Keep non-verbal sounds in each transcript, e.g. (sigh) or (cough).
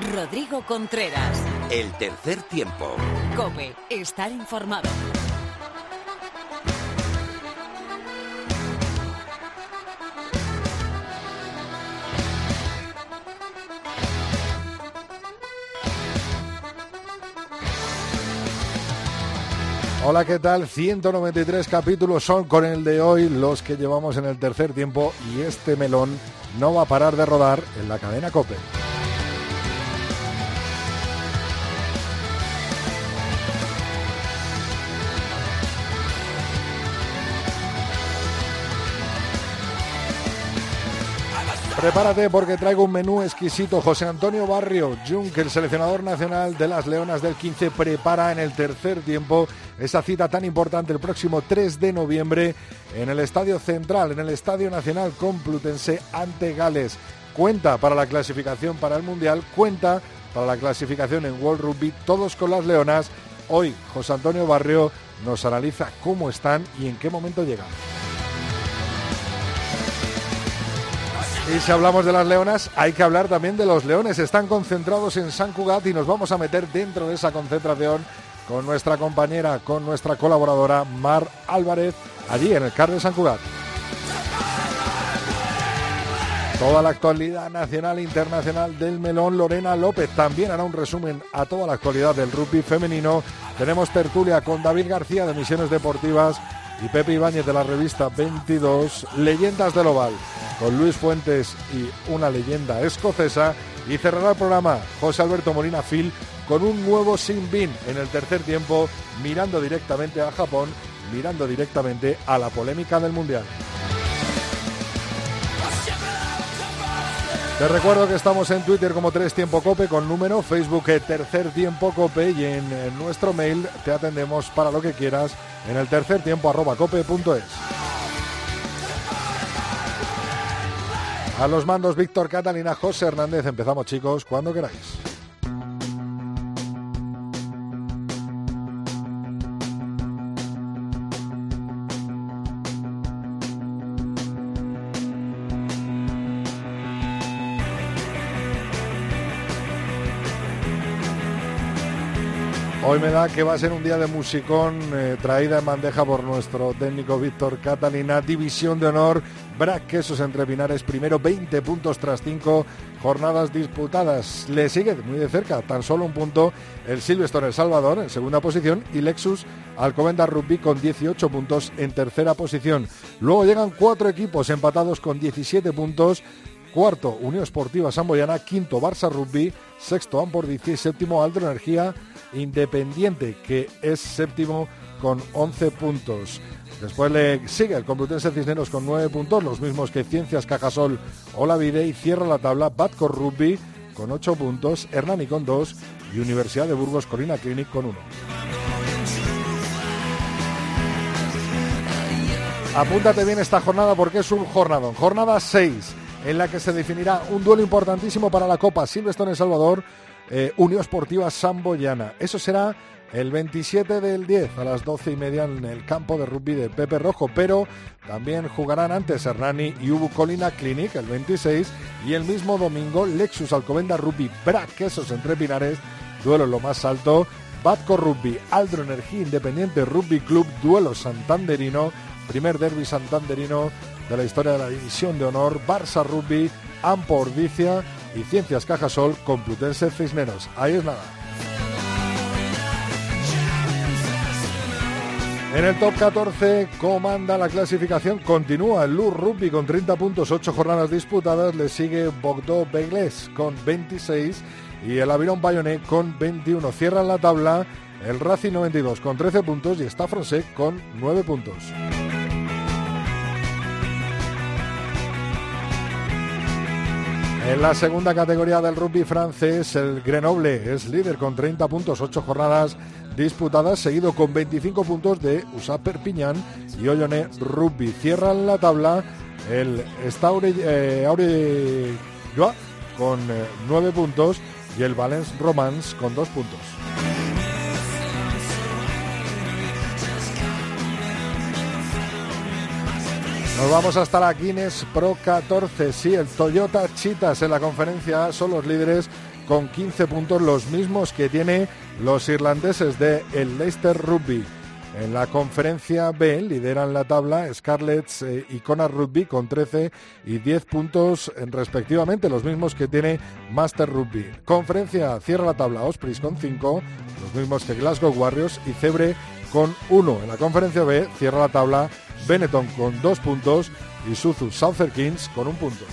Rodrigo Contreras. El tercer tiempo. Cope, estar informado. Hola, ¿qué tal? 193 capítulos son con el de hoy los que llevamos en el tercer tiempo y este melón no va a parar de rodar en la cadena Cope. Prepárate porque traigo un menú exquisito. José Antonio Barrio, Junk, el seleccionador nacional de las Leonas del 15, prepara en el tercer tiempo esa cita tan importante el próximo 3 de noviembre en el Estadio Central, en el Estadio Nacional Complutense ante Gales. Cuenta para la clasificación para el Mundial, cuenta para la clasificación en World Rugby, todos con las Leonas. Hoy José Antonio Barrio nos analiza cómo están y en qué momento llegan. Y si hablamos de las leonas, hay que hablar también de los leones. Están concentrados en San Cugat y nos vamos a meter dentro de esa concentración con nuestra compañera, con nuestra colaboradora Mar Álvarez, allí en el CAR de San Cugat. Toda la actualidad nacional e internacional del melón, Lorena López también hará un resumen a toda la actualidad del rugby femenino. Tenemos tertulia con David García de Misiones Deportivas y Pepe Ibáñez de la revista 22, Leyendas del Oval con Luis Fuentes y una leyenda escocesa. Y cerrará el programa José Alberto Molina Phil con un nuevo Sin Bin en el tercer tiempo, mirando directamente a Japón, mirando directamente a la polémica del Mundial. Te recuerdo que estamos en Twitter como Tres Tiempo Cope con número, Facebook Tercer Tiempo Cope y en, en nuestro mail te atendemos para lo que quieras en el tercer tiempo arroba cope.es. A los mandos Víctor Catalina, José Hernández. Empezamos chicos, cuando queráis. Hoy me da que va a ser un día de musicón eh, traída en bandeja por nuestro técnico Víctor Catalina. División de honor, Brac Quesos entre Pinares, primero 20 puntos tras 5 jornadas disputadas. Le sigue muy de cerca, tan solo un punto, el Silverstone El Salvador en segunda posición y Lexus Alcobendas Rugby con 18 puntos en tercera posición. Luego llegan cuatro equipos empatados con 17 puntos. Cuarto, Unión Esportiva Samboyana. Quinto, Barça Rugby. Sexto, Ampordicia. Y séptimo, Aldro Energía Independiente, que es séptimo con 11 puntos. Después le sigue el Complutense Cisneros con 9 puntos, los mismos que Ciencias Cajasol o La Vide, y cierra la tabla Batcor Rugby con 8 puntos, Hernani con 2 y Universidad de Burgos Corina Clinic con 1. Apúntate bien esta jornada porque es un jornadón. Jornada 6, en la que se definirá un duelo importantísimo para la Copa Silvestre en Salvador eh, Unión Esportiva Samboyana. Eso será el 27 del 10 a las 12 y media en el campo de rugby de Pepe Rojo, pero también jugarán antes Hernani y Ubu Colina Clinic el 26 y el mismo domingo Lexus Alcobenda Rugby Braquesos entre Pinares, duelo en lo más alto, Batco Rugby Aldro Energía Independiente Rugby Club, duelo santanderino, primer derby santanderino de la historia de la división de honor, Barça Rugby, Ampordicia y Ciencias Cajasol Complutense Cisneros. Ahí es nada. En el top 14 comanda la clasificación, continúa el Lur Rugby con 30 puntos, 8 jornadas disputadas, le sigue Bogdo Begles con 26 y el Aviron Bayonet con 21. Cierran la tabla el Racing 92 con 13 puntos y está Fronsec con 9 puntos. En la segunda categoría del rugby francés, el Grenoble es líder con 30 puntos, 8 jornadas disputadas, seguido con 25 puntos de USA Perpignan y Ollone Rugby. Cierran la tabla el Staure eh, con 9 eh, puntos y el Valence Romance con 2 puntos. Nos vamos hasta la Guinness Pro 14. Sí, el Toyota Chitas en la conferencia son los líderes con 15 puntos, los mismos que tiene los irlandeses de el Leicester Rugby. En la conferencia B lideran la tabla Scarlets eh, y Connor Rugby con 13 y 10 puntos respectivamente, los mismos que tiene Master Rugby. Conferencia cierra la tabla Ospreys con 5, los mismos que Glasgow Warriors y Cebre con 1. En la conferencia B cierra la tabla Benetton con 2 puntos y Suzu Southern Kings con un punto.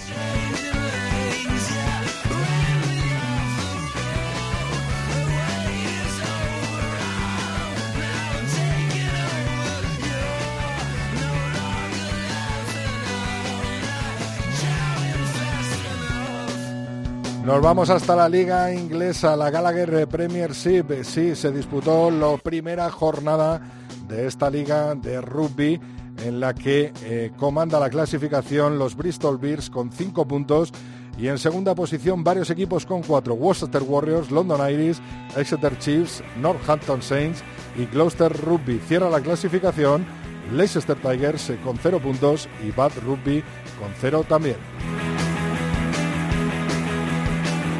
Nos vamos hasta la liga inglesa, la Gallagher Premiership. Sí, se disputó la primera jornada de esta liga de rugby en la que eh, comanda la clasificación los Bristol Bears con cinco puntos y en segunda posición varios equipos con cuatro, Worcester Warriors, London Irish, Exeter Chiefs, Northampton Saints y Gloucester Rugby. Cierra la clasificación Leicester Tigers eh, con cero puntos y Bath Rugby con cero también.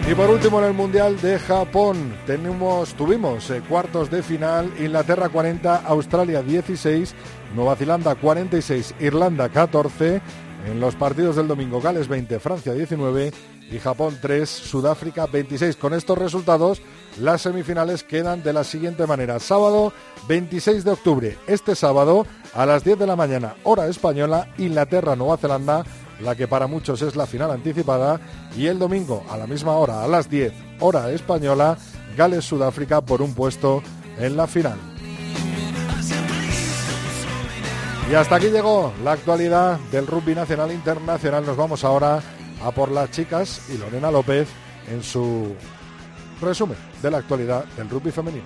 Y por último en el Mundial de Japón tenemos, tuvimos eh, cuartos de final, Inglaterra 40, Australia 16, Nueva Zelanda 46, Irlanda 14, en los partidos del domingo Gales 20, Francia 19 y Japón 3, Sudáfrica 26. Con estos resultados las semifinales quedan de la siguiente manera. Sábado 26 de octubre, este sábado a las 10 de la mañana, hora española, Inglaterra, Nueva Zelanda la que para muchos es la final anticipada, y el domingo a la misma hora, a las 10, hora española, Gales-Sudáfrica por un puesto en la final. Y hasta aquí llegó la actualidad del rugby nacional e internacional. Nos vamos ahora a por las chicas y Lorena López en su resumen de la actualidad del rugby femenino.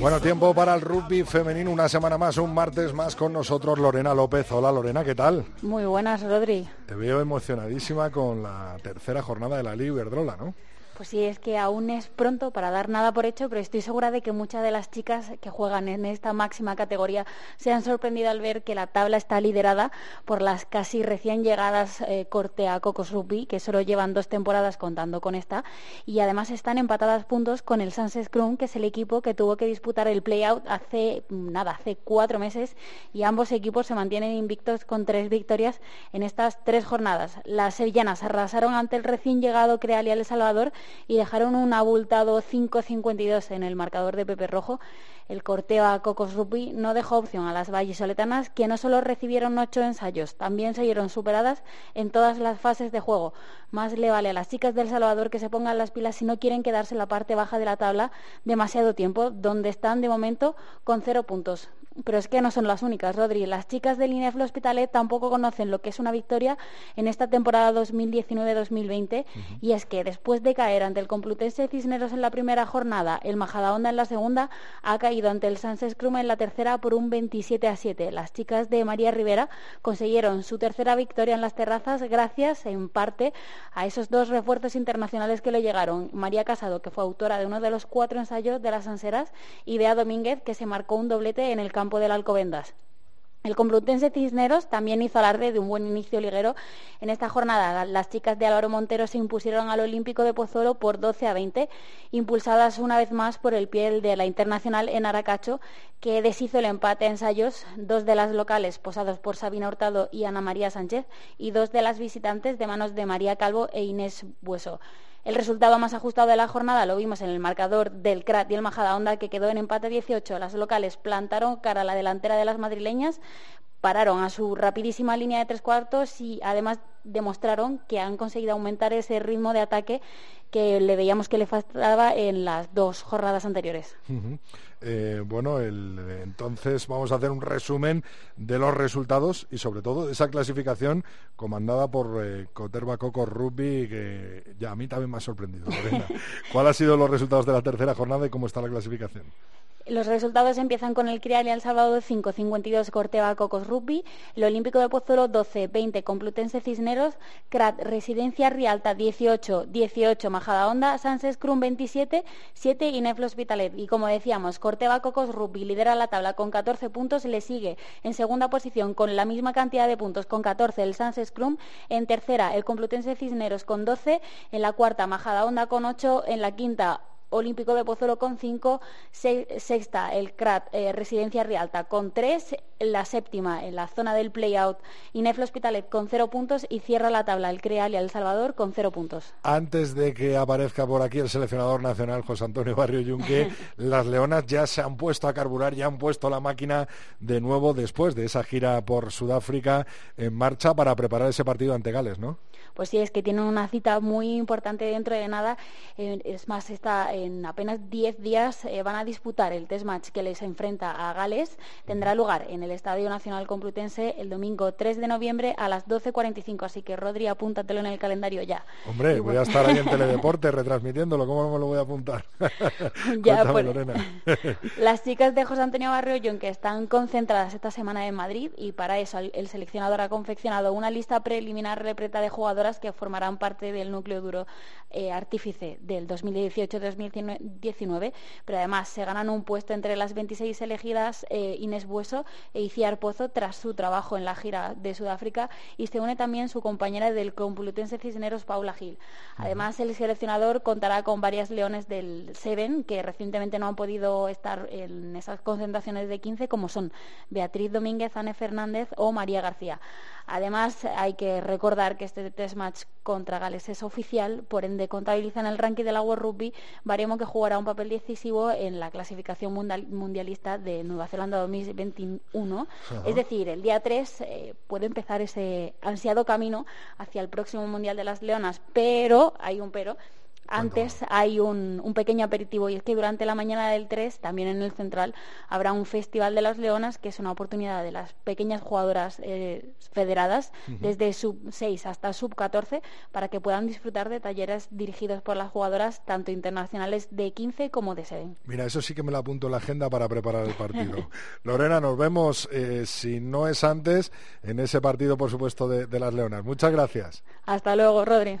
Bueno, tiempo para el rugby femenino, una semana más, un martes más con nosotros Lorena López. Hola Lorena, ¿qué tal? Muy buenas, Rodri. Te veo emocionadísima con la tercera jornada de la Liga Iberdrola, ¿no? Pues sí, es que aún es pronto para dar nada por hecho, pero estoy segura de que muchas de las chicas que juegan en esta máxima categoría se han sorprendido al ver que la tabla está liderada por las casi recién llegadas eh, Cortea Cocos Rugby, que solo llevan dos temporadas contando con esta, y además están empatadas puntos con el Sunset Crum, que es el equipo que tuvo que disputar el playout hace nada, hace cuatro meses, y ambos equipos se mantienen invictos con tres victorias en estas tres jornadas. Las sevillanas arrasaron ante el recién llegado Crealia El Salvador y dejaron un abultado 5.52 en el marcador de Pepe Rojo. El corteo a Cocos Rugby no dejó opción a las vallisoletanas, que no solo recibieron ocho ensayos, también se vieron superadas en todas las fases de juego. Más le vale a las chicas del Salvador que se pongan las pilas si no quieren quedarse en la parte baja de la tabla demasiado tiempo, donde están de momento con cero puntos. Pero es que no son las únicas, Rodri. Las chicas del INEF Hospitalet tampoco conocen lo que es una victoria en esta temporada 2019-2020 y es que después de caer ante el Complutense Cisneros en la primera jornada, el Majadahonda en la segunda ha caído ante el Sánchez Crum en la tercera por un 27 a 7. Las chicas de María Rivera consiguieron su tercera victoria en las terrazas gracias en parte a esos dos refuerzos internacionales que le llegaron. María Casado, que fue autora de uno de los cuatro ensayos de las Anseras, y Bea Domínguez, que se marcó un doblete en el campo El Complutense Cisneros también hizo alarde de un buen inicio liguero en esta jornada. Las chicas de Álvaro Montero se impusieron al Olímpico de Pozuelo por 12 a 20, impulsadas una vez más por el pie de la Internacional en Aracacho, que deshizo el empate a ensayos, dos de las locales posados por Sabina Hurtado y Ana María Sánchez, y dos de las visitantes de manos de María Calvo e Inés Bueso. El resultado más ajustado de la jornada lo vimos en el marcador del CRAT y el Majadahonda, que quedó en empate 18. Las locales plantaron cara a la delantera de las madrileñas pararon a su rapidísima línea de tres cuartos y además demostraron que han conseguido aumentar ese ritmo de ataque que le veíamos que le faltaba en las dos jornadas anteriores. Eh, bueno, entonces vamos a hacer un resumen de los resultados y sobre todo de esa clasificación comandada por eh, Coterba Coco Rugby, que ya a mí también me ha sorprendido. (laughs) ¿Cuáles han sido los resultados de la tercera jornada y cómo está la clasificación? Los resultados empiezan con el Crial y El Salvador 5, 52 Corteva Cocos Rugby, el Olímpico de Pozuelo 12, 20 Complutense Cisneros, CRAT Residencia Rialta 18, 18 Majada Honda, Sanses Crum 27, 7 Ineflo Hospitalet. Y como decíamos, Corteva Cocos Rugby lidera la tabla con 14 puntos, le sigue en segunda posición con la misma cantidad de puntos, con 14 el Sanses Crum, en tercera el Complutense Cisneros con 12, en la cuarta Majada Honda con 8, en la quinta Olímpico de Pozuelo con 5, sexta el CRAT eh, Residencia Rialta con 3, la séptima en la zona del play-out Ineflo Hospitalet con 0 puntos y cierra la tabla el Creal y El Salvador con 0 puntos. Antes de que aparezca por aquí el seleccionador nacional José Antonio Barrio Yunque, (laughs) las Leonas ya se han puesto a carburar, ya han puesto la máquina de nuevo después de esa gira por Sudáfrica en marcha para preparar ese partido ante Gales, ¿no? Pues sí, es que tienen una cita muy importante dentro de nada. Eh, es más, está en apenas 10 días eh, van a disputar el test match que les enfrenta a Gales. Tendrá lugar en el Estadio Nacional Complutense el domingo 3 de noviembre a las 12.45. Así que, Rodri, apúntatelo en el calendario ya. Hombre, voy a estar ahí en (laughs) Teledeporte retransmitiéndolo. ¿Cómo me lo voy a apuntar? (laughs) ya, pues, (laughs) Las chicas de José Antonio Barrio que están concentradas esta semana en Madrid y para eso el seleccionador ha confeccionado una lista preliminar repleta de jugadores que formarán parte del núcleo duro eh, artífice del 2018-2019, pero además se ganan un puesto entre las 26 elegidas eh, Inés Bueso e Iciar Pozo tras su trabajo en la gira de Sudáfrica y se une también su compañera del Complutense Cisneros, Paula Gil. Además, el seleccionador contará con varias leones del Seven que recientemente no han podido estar en esas concentraciones de 15, como son Beatriz Domínguez, Anne Fernández o María García. Además, hay que recordar que este test match contra Gales es oficial, por ende contabiliza en el ranking de la World Rugby, Baremo que jugará un papel decisivo en la clasificación mundialista de Nueva Zelanda 2021. Es decir, el día 3 eh, puede empezar ese ansiado camino hacia el próximo Mundial de las Leonas, pero, hay un pero, antes hay un, pequeño aperitivo y es que durante la mañana del 3, también en el central, habrá un Festival de las Leonas, que es una oportunidad de las pequeñas jugadoras eh, federadas, desde sub 6 hasta sub 14, para que puedan disfrutar de talleres dirigidos por las jugadoras, tanto internacionales de 15 como de 7. Mira, eso sí que me lo apunto en la agenda para preparar el partido. (laughs) Lorena, nos vemos, eh, si no es antes, en ese partido, por supuesto, de, de las Leonas. Muchas gracias. Hasta luego, Rodri.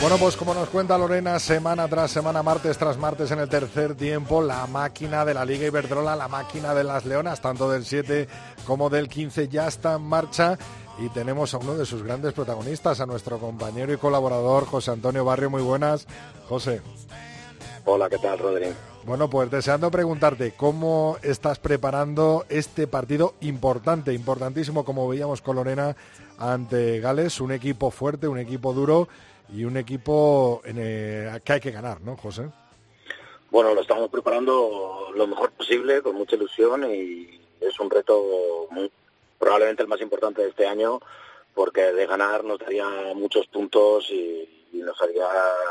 Bueno, pues como nos cuenta Lorena, semana tras semana, martes tras martes en el tercer tiempo, la máquina de la Liga Iberdrola, la máquina de las Leonas, tanto del 7 como del 15, ya está en marcha y tenemos a uno de sus grandes protagonistas, a nuestro compañero y colaborador José Antonio Barrio. Muy buenas, José. Hola, ¿qué tal, Rodríguez? Bueno, pues deseando preguntarte cómo estás preparando este partido importante, importantísimo, como veíamos con Lorena ante Gales, un equipo fuerte, un equipo duro y un equipo en que hay que ganar, ¿no, José? Bueno, lo estamos preparando lo mejor posible, con mucha ilusión y es un reto probablemente el más importante de este año porque de ganar nos daría muchos puntos y nos haría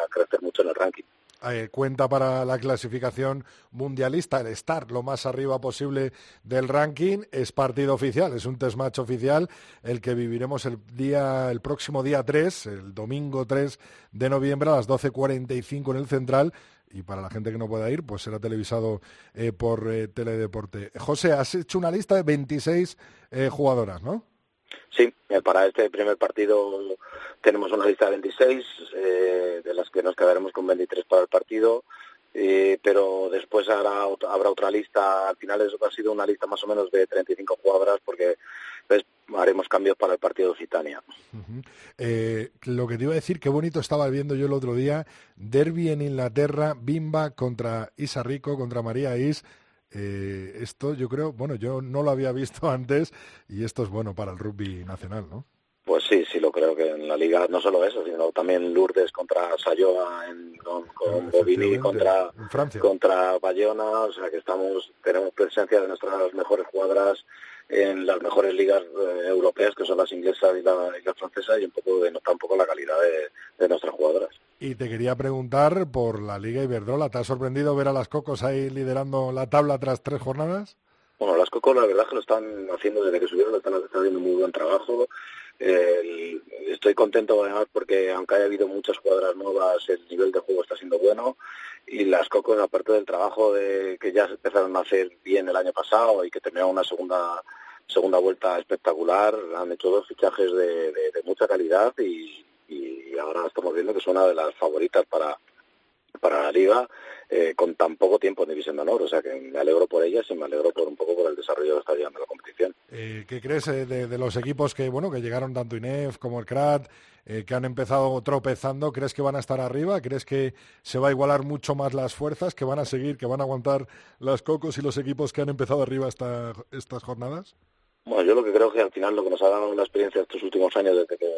crecer mucho en el ranking. Eh, cuenta para la clasificación mundialista, el estar lo más arriba posible del ranking, es partido oficial, es un test match oficial, el que viviremos el día, el próximo día 3, el domingo 3 de noviembre a las 12.45 en el Central, y para la gente que no pueda ir, pues será televisado eh, por eh, Teledeporte. José, has hecho una lista de 26 jugadoras, ¿no? Sí, para este primer partido tenemos una lista de 26, eh, de las que nos quedaremos con 23 para el partido. eh, pero después habrá, otra lista, al final eso ha sido una lista más o menos de 35 jugadoras porque pues, haremos cambios para el partido de Occitania. Eh, lo que te iba a decir, qué bonito estaba viendo yo el otro día, Derby en Inglaterra, Bimba contra Isa Rico, contra María Is. Eh, esto yo creo, bueno, yo no lo había visto (laughs) antes y esto es bueno para el rugby nacional, ¿no? Pues sí, sí lo creo que en la liga no solo eso, sino también Lourdes contra Sayoa, en, con, con Bobini contra contra Bayona, o sea que estamos tenemos presencia de nuestras mejores jugadoras en las mejores ligas eh, europeas que son las inglesas y la, y francesa y un poco de un poco la calidad de, de, nuestras jugadoras. Y te quería preguntar por la Liga Iberdrola, ¿te ha sorprendido ver a las Cocos ahí liderando la tabla tras tres jornadas? Bueno, las Cocos la verdad que lo están haciendo desde que subieron, están, están haciendo muy buen trabajo. Estoy contento además porque aunque haya habido muchas cuadras nuevas, el nivel de juego está siendo bueno. Y las Cocos, aparte del trabajo de, que ya empezaron a hacer bien el año pasado y que terminaron una segunda segunda vuelta espectacular, han hecho dos fichajes de, mucha calidad y, y ahora estamos viendo que es una de las favoritas para, para la liga eh, con tan poco tiempo en División de Honor. O sea que me alegro por ellas y me alegro por un poco por el desarrollo que está llevando la competición. Eh, ¿Qué crees eh, de, los equipos que bueno que llegaron tanto INEF como el CRAT, que han empezado tropezando? ¿Crees que van a estar arriba? ¿Crees que se va a igualar mucho más las fuerzas? ¿Que van a seguir, que van a aguantar las cocos y los equipos que han empezado arriba esta, estas jornadas? Bueno, yo lo que creo que al final lo que nos ha dado la experiencia estos últimos años desde que,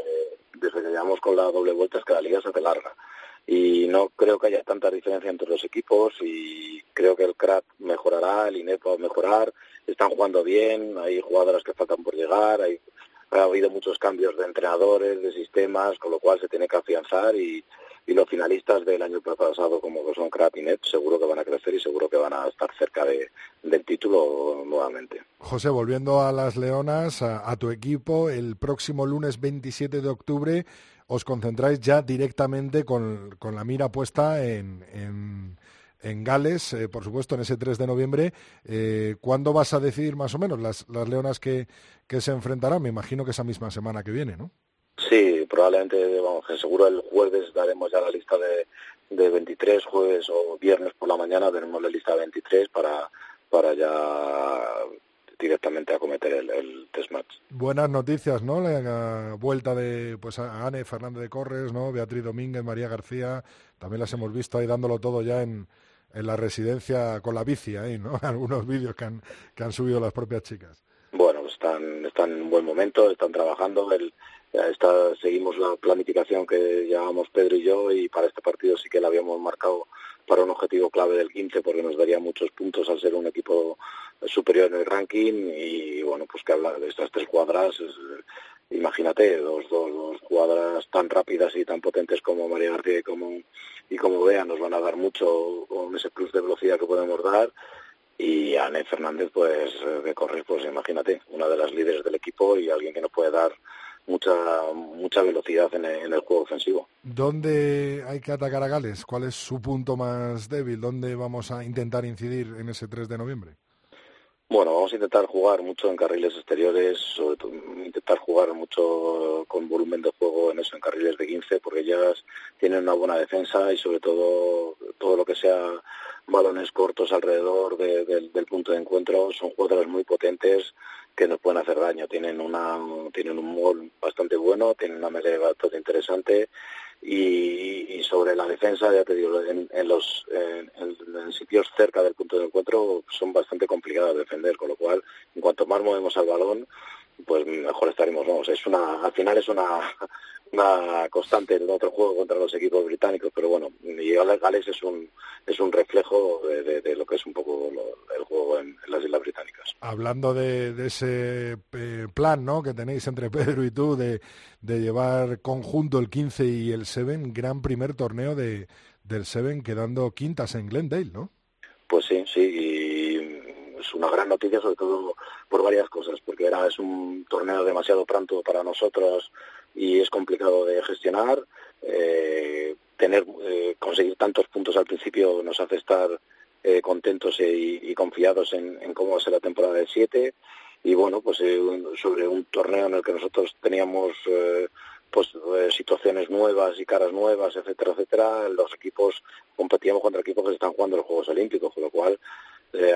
desde que llevamos con la doble vuelta es que la liga se hace larga. Y no creo que haya tanta diferencia entre los equipos y creo que el CRAT mejorará, el INEP va a mejorar, están jugando bien, hay jugadoras que faltan por llegar, hay, ha habido muchos cambios de entrenadores, de sistemas, con lo cual se tiene que afianzar y, y los finalistas del año pasado como son CRAT y NEP seguro que van a crecer y seguro que van a estar cerca de, del título nuevamente. José, volviendo a las Leonas, a, a tu equipo, el próximo lunes 27 de octubre os concentráis ya directamente con, con la mira puesta en, en, Gales, eh, por supuesto, en ese 3 de noviembre. Eh, ¿Cuándo vas a decidir más o menos las, las leonas que, que se enfrentarán? Me imagino que esa misma semana que viene, ¿no? Sí, probablemente, vamos, seguro el jueves daremos ya la lista de, de 23, jueves o viernes por la mañana tenemos la lista de 23 para, para ya directamente a cometer el, test match. Buenas noticias, ¿no? La vuelta de pues a Anne Fernández de Corres, ¿no? Beatriz Domínguez, María García, también las hemos visto ahí dándolo todo ya en, en la residencia con la bici ahí, ¿no? (laughs) Algunos vídeos que han, que han subido las propias chicas. Bueno, están, están en un buen momento, están trabajando, el, está, seguimos la planificación que llevábamos Pedro y yo y para este partido sí que la habíamos marcado para un objetivo clave del 15 porque nos daría muchos puntos al ser un equipo superior en el ranking y bueno, pues que hablar de estas tres cuadras, imagínate, dos, dos, cuadras tan rápidas y tan potentes como María García y como, y como Bea nos van a dar mucho con ese plus de velocidad que podemos dar. Y Anne Fernández pues de correr pues imagínate una de las líderes del equipo y alguien que nos puede dar mucha mucha velocidad en el, juego ofensivo. ¿Dónde hay que atacar a Gales? ¿Cuál es su punto más débil? ¿Dónde vamos a intentar incidir en ese 3 de noviembre? Bueno, vamos a intentar jugar mucho en carriles exteriores, sobre todo intentar jugar mucho con volumen de juego en eso, en carriles de 15, porque ellas tienen una buena defensa y sobre todo todo lo que sea balones cortos alrededor del punto de encuentro son jugadores muy potentes que nos pueden hacer daño. Tienen una tienen un gol bastante bueno, tienen una melee bastante interesante y, sobre la defensa, ya te digo, en, los en, sitios cerca del punto de encuentro son bastante complicadas de defender, con lo cual, en cuanto más movemos al balón, pues mejor estaremos. Vamos, es una, al final es una, una constante en otro juego contra los equipos británicos, pero bueno, y Gales es un, es un reflejo de, lo que es un poco el juego en, las Islas Británicas. Hablando de, ese eh, plan ¿no? que tenéis entre Pedro y tú de, de llevar conjunto el 15 y el 7, gran primer torneo de, del 7 quedando quintas en Glendale, ¿no? Pues sí, sí, y es una gran noticia sobre todo por varias cosas, porque era es un torneo demasiado pronto para nosotros y es complicado de gestionar. Eh, tener eh, conseguir tantos puntos al principio nos hace estar eh, contentos y, confiados en, cómo va a ser la temporada de 7 y bueno, pues eh, sobre un torneo en el que nosotros teníamos eh, pues eh, situaciones nuevas y caras nuevas, etcétera, etcétera, los equipos competíamos contra equipos que están jugando los Juegos Olímpicos, con lo cual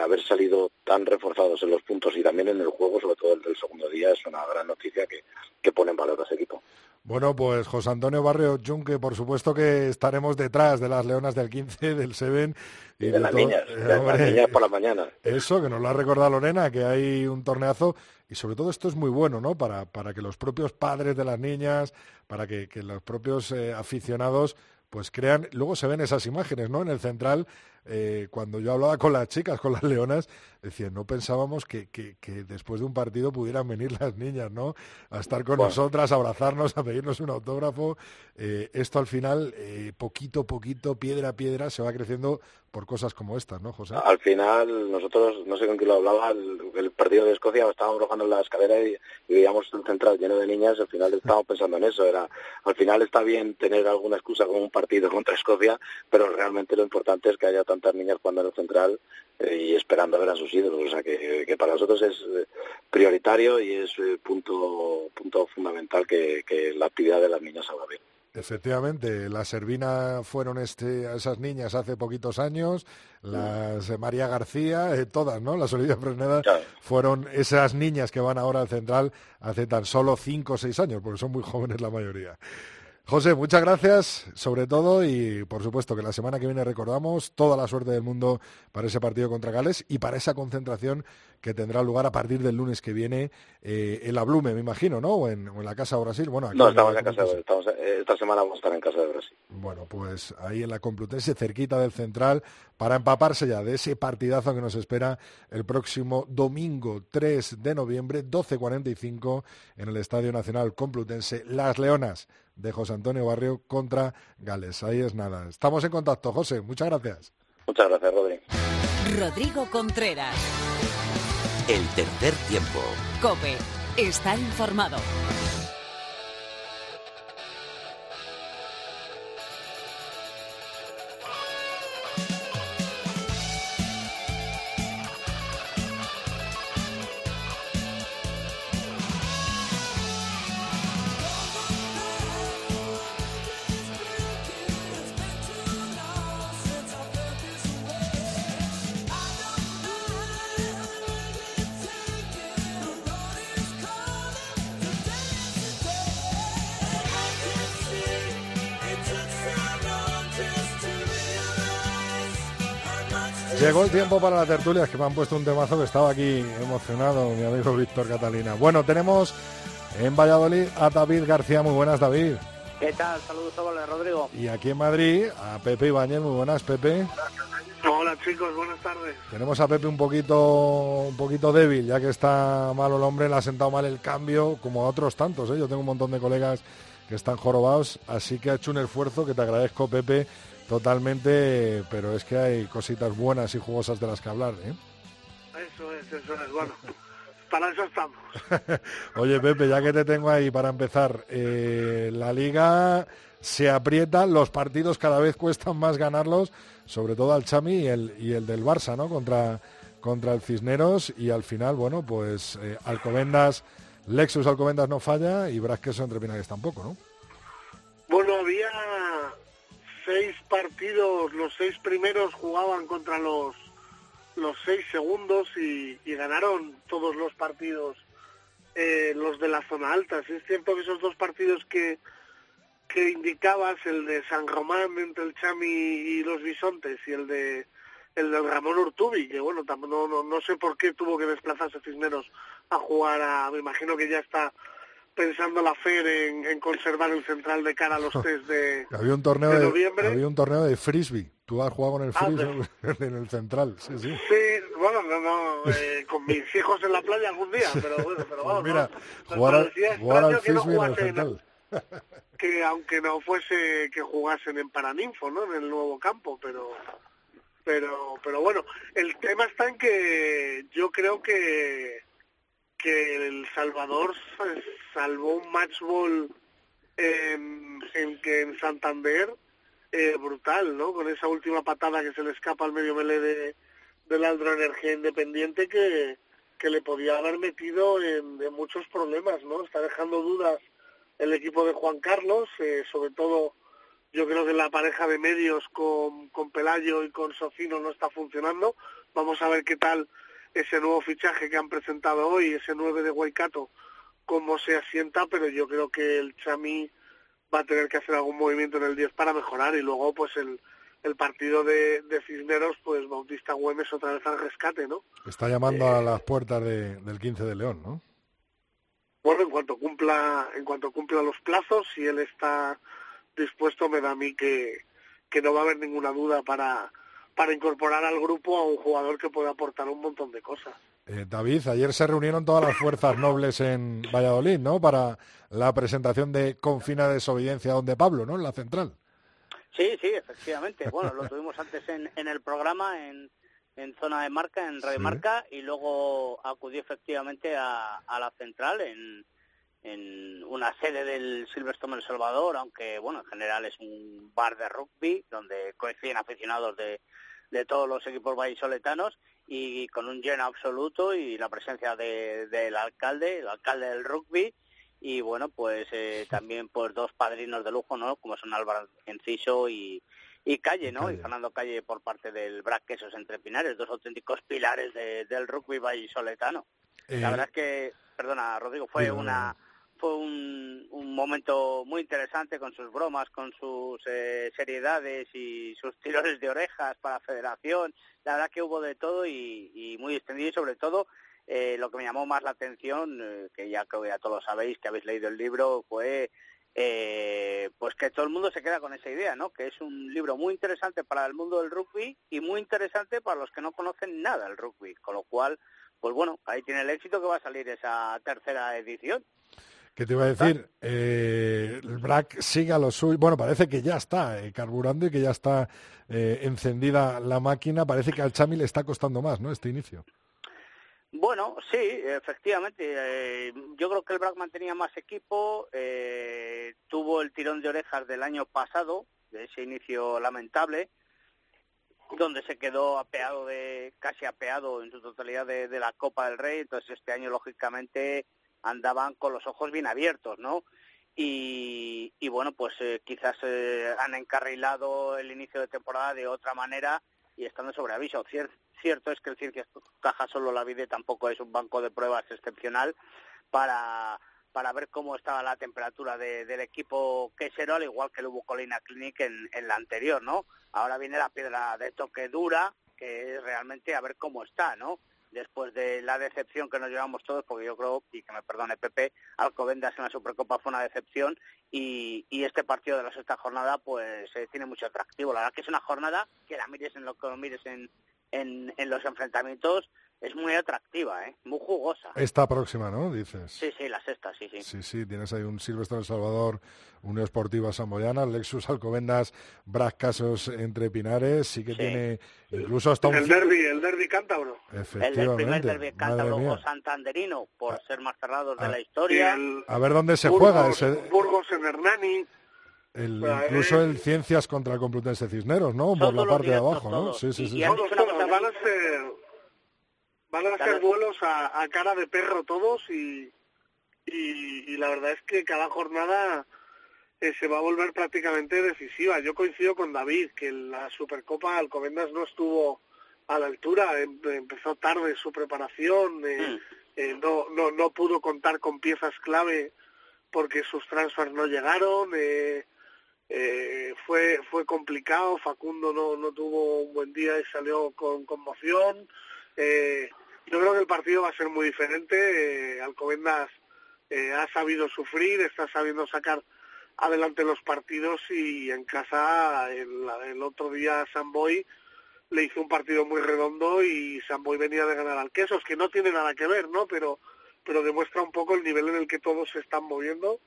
haber salido tan reforzados en los puntos y también en el juego, sobre todo el del segundo día, es una gran noticia que, que pone en valor a ese equipo. Bueno, pues José Antonio Barrio Junque, por supuesto que estaremos detrás de las leonas del 15, del Seven. Y de, las niñas, de las niñas por la mañana. Eso, que nos lo ha recordado Lorena, que hay un torneazo. Y sobre todo esto es muy bueno, ¿no? Para, para que los propios padres de las niñas, para que, que los propios eh, aficionados pues crean, luego se ven esas imágenes, ¿no? En el central, eh, cuando yo hablaba con las chicas, con las leonas, decían, no pensábamos que, que, después de un partido pudieran venir (laughs) las niñas, ¿no? A estar con nosotras, a abrazarnos, a pedirnos un autógrafo. Eh, esto al final, eh, poquito a poquito, piedra a piedra, se va creciendo por cosas como estas, ¿no, José? Al final, nosotros, no sé con quién lo hablaba, el, partido de Escocia, estábamos bajando en la escalera y, veíamos el central lleno de niñas, al final estábamos pensando en eso. Era, al final está bien tener alguna excusa como un partido contra Escocia, pero realmente lo importante es que haya tantas niñas jugando en el central eh, y esperando a ver a sus ídolos. O sea, que, para nosotros es eh, prioritario y es eh, punto, punto fundamental que, que la actividad de las niñas salga bien. Efectivamente, las Servina fueron este, esas niñas hace poquitos años, las María García, eh, todas, ¿no? Las Olivia Fresneda fueron esas niñas que van ahora al central hace tan solo cinco o seis años, porque son muy jóvenes la mayoría. José, muchas gracias, sobre todo, y por supuesto que la semana que viene recordamos toda la suerte del mundo para ese partido contra Gales y para esa concentración que tendrá lugar a partir del lunes que viene eh, en la Blume, me imagino, ¿no? O en, la Casa de Brasil. Bueno, no, estamos en casa, estamos, eh, esta semana vamos a estar en Casa de Brasil. Bueno, pues ahí en la Complutense, cerquita del Central, para empaparse ya de ese partidazo que nos espera el próximo domingo 3 de noviembre, 12.45, en el Estadio Nacional Complutense, Las Leonas de José Antonio Barrio contra Gales. Ahí es nada. Estamos en contacto, José. Muchas gracias. Muchas gracias, Rodrigo. Rodrigo Contreras. El tercer tiempo. Cope. Está informado. Llegó el tiempo para la tertulia, es que me han puesto un temazo que estaba aquí emocionado, mi amigo Víctor Catalina. Bueno, tenemos en Valladolid a David García. Muy buenas, David. ¿Qué tal? Saludos a Rodrigo. Y aquí en Madrid a Pepe Ibañez. Muy buenas, Pepe. Hola chicos, buenas tardes. Tenemos a Pepe un poquito, un poquito débil, ya que está malo el hombre, le ha sentado mal el cambio, como a otros tantos. ¿eh? Yo tengo un montón de colegas que están jorobados, así que ha hecho un esfuerzo que te agradezco, Pepe, Totalmente, pero es que hay cositas buenas y jugosas de las que hablar, ¿eh? Eso es, eso es, bueno. (laughs) Para eso estamos. (laughs) Oye, Pepe, ya que te tengo ahí para empezar, eh, la liga se aprieta, los partidos cada vez cuestan más ganarlos, sobre todo al Chami y el, y el del Barça, ¿no? Contra, contra el Cisneros y al final, bueno, pues eh, Alcobendas, Lexus Alcobendas no falla y Brasqueso entre Pinares tampoco, ¿no? Bueno, había seis partidos, los seis primeros jugaban contra los, los seis segundos y, ganaron todos los partidos eh, los de la zona alta. Si es cierto que esos dos partidos que, que indicabas, el de San Román entre el Chami y los Bisontes y el de el del Ramón Urtubi, que bueno, no, no, no sé por qué tuvo que desplazarse Cisneros a jugar a, me imagino que ya está pensando la FER en, conservar el central de cara a los (laughs) test de, había un torneo de, noviembre. Había un torneo de frisbee. Tú has jugado con el ah, frisbee (laughs) en el central. Sí, sí. Sí, bueno, no, no, eh, con (laughs) mis hijos en la playa algún día, pero bueno, pero vamos. Pues mira, jugar, al, frisbee en el central. que aunque no fuese que jugasen en Paraninfo, ¿no? En el nuevo campo, pero pero pero bueno, el tema está en que yo creo que que El Salvador salvó un match ball en, en, que en Santander eh, brutal, ¿no? Con esa última patada que se le escapa al medio melee de, del Aldro Energía Independiente que, que le podía haber metido en, muchos problemas, ¿no? Está dejando dudas el equipo de Juan Carlos, eh, sobre todo yo creo que la pareja de medios con, con Pelayo y con Socino no está funcionando. Vamos a ver qué tal ese nuevo fichaje que han presentado hoy, ese 9 de Waikato, cómo se asienta, pero yo creo que el Chami va a tener que hacer algún movimiento en el 10 para mejorar y luego pues el, el partido de, de, Cisneros, pues Bautista Güemes otra vez al rescate, ¿no? Está llamando a eh, las puertas del 15 de León, ¿no? Bueno, en cuanto cumpla, en cuanto cumpla los plazos, si él está dispuesto, me da a mí que, que no va a haber ninguna duda para, para incorporar al grupo a un jugador que puede aportar un montón de cosas. Eh, David, ayer se reunieron todas las fuerzas nobles en Valladolid, ¿no? Para la presentación de Confina de Desobediencia donde Pablo, ¿no? En la central. Sí, sí, efectivamente. Bueno, lo tuvimos antes en, en el programa, en, en zona de marca, en red marca, y luego acudió efectivamente a, a la central en, en una sede del Silverstone El Salvador, aunque bueno, en general es un bar de rugby donde coinciden aficionados de, de todos los equipos vallisoletanos y con un lleno absoluto y la presencia del alcalde, el alcalde del rugby y bueno, pues eh, (laughs) también pues dos padrinos de lujo, ¿no? Como son Álvaro Enciso y, y Calle, ¿no? Y Fernando Calle por parte del Brac Quesos Entre Pinares, dos auténticos pilares del rugby vallisoletano. La eh, verdad es que, perdona Rodrigo, fue una fue un, momento muy interesante con sus bromas, con sus eh, seriedades y sus tirones de orejas para la federación. La verdad que hubo de todo y, muy extendido y sobre todo eh, lo que me llamó más la atención, eh, que ya creo que ya todos sabéis que habéis leído el libro, fue pues que todo el mundo se queda con esa idea, ¿no? Que es un libro muy interesante para el mundo del rugby y muy interesante para los que no conocen nada del rugby, con lo cual, pues bueno, ahí tiene el éxito que va a salir esa tercera edición. ¿Qué te iba a decir? Eh, el BRAC siga lo suyo. Bueno, parece que ya está eh, carburando y que ya está eh, encendida la máquina. Parece que al Chami le está costando más, ¿no? Este inicio. Bueno, sí, efectivamente. yo creo que el BRAC mantenía más equipo. tuvo el tirón de orejas del año pasado, de ese inicio lamentable donde se quedó apeado de casi apeado en su totalidad de, de la Copa del Rey entonces este año lógicamente andaban con los ojos bien abiertos, ¿no? Y, bueno, pues eh, quizás eh, han encarrilado el inicio de temporada de otra manera y estando sobre aviso. cierto es que el Ciencias Caja solo la vida tampoco es un banco de pruebas excepcional para para ver cómo estaba la temperatura del equipo quesero, al igual que el hubo Colina Clinic en la anterior, ¿no? Ahora viene la piedra de toque dura, que es realmente a ver cómo está, ¿no? Después de la decepción que nos llevamos todos, porque yo creo, y que me perdone Pepe, Alcobendas en la Supercopa fue una decepción y, este partido de la sexta jornada pues eh, tiene mucho atractivo. La verdad que es una jornada que la mires en lo que lo mires en, en los enfrentamientos, es muy atractiva, ¿eh? muy jugosa. Esta próxima, ¿no? Dices. Sí, sí, la sexta, sí, sí. Sí, sí, tienes ahí un Silvestre El Salvador, Unión Esportiva Samboyana, Lexus Alcobendas, Bras Casos entre Pinares, sí que tiene incluso hasta un... El derby, el derby cántabro. Efectivamente. El, primer derby cántabro o santanderino, por ah. ser más cerrados de ah. la historia. A ver dónde se juega ese... Burgos en Hernani. El, incluso el Ciencias contra el Complutense Cisneros, ¿no? Por la parte de abajo, ¿no? Sí, sí, sí. Todos, van a ser Van a hacer vuelos a, cara de perro todos y, y, la verdad es que cada jornada eh, se va a volver prácticamente decisiva. Yo coincido con David que la Supercopa Alcobendas no estuvo a la altura, em, empezó tarde su preparación, eh, mm. eh, no, no, no pudo contar con piezas clave porque sus transfers no llegaron, fue, fue complicado, Facundo no, no tuvo un buen día y salió con conmoción. Eh, yo creo que el partido va a ser muy diferente. Eh, Alcobendas eh, ha sabido sufrir, está sabiendo sacar adelante los partidos y en casa el, otro día Samboy le hizo un partido muy redondo y Samboy venía de ganar al Quesos, que no tiene nada que ver, ¿no? Pero, pero demuestra un poco el nivel en el que todos se están moviendo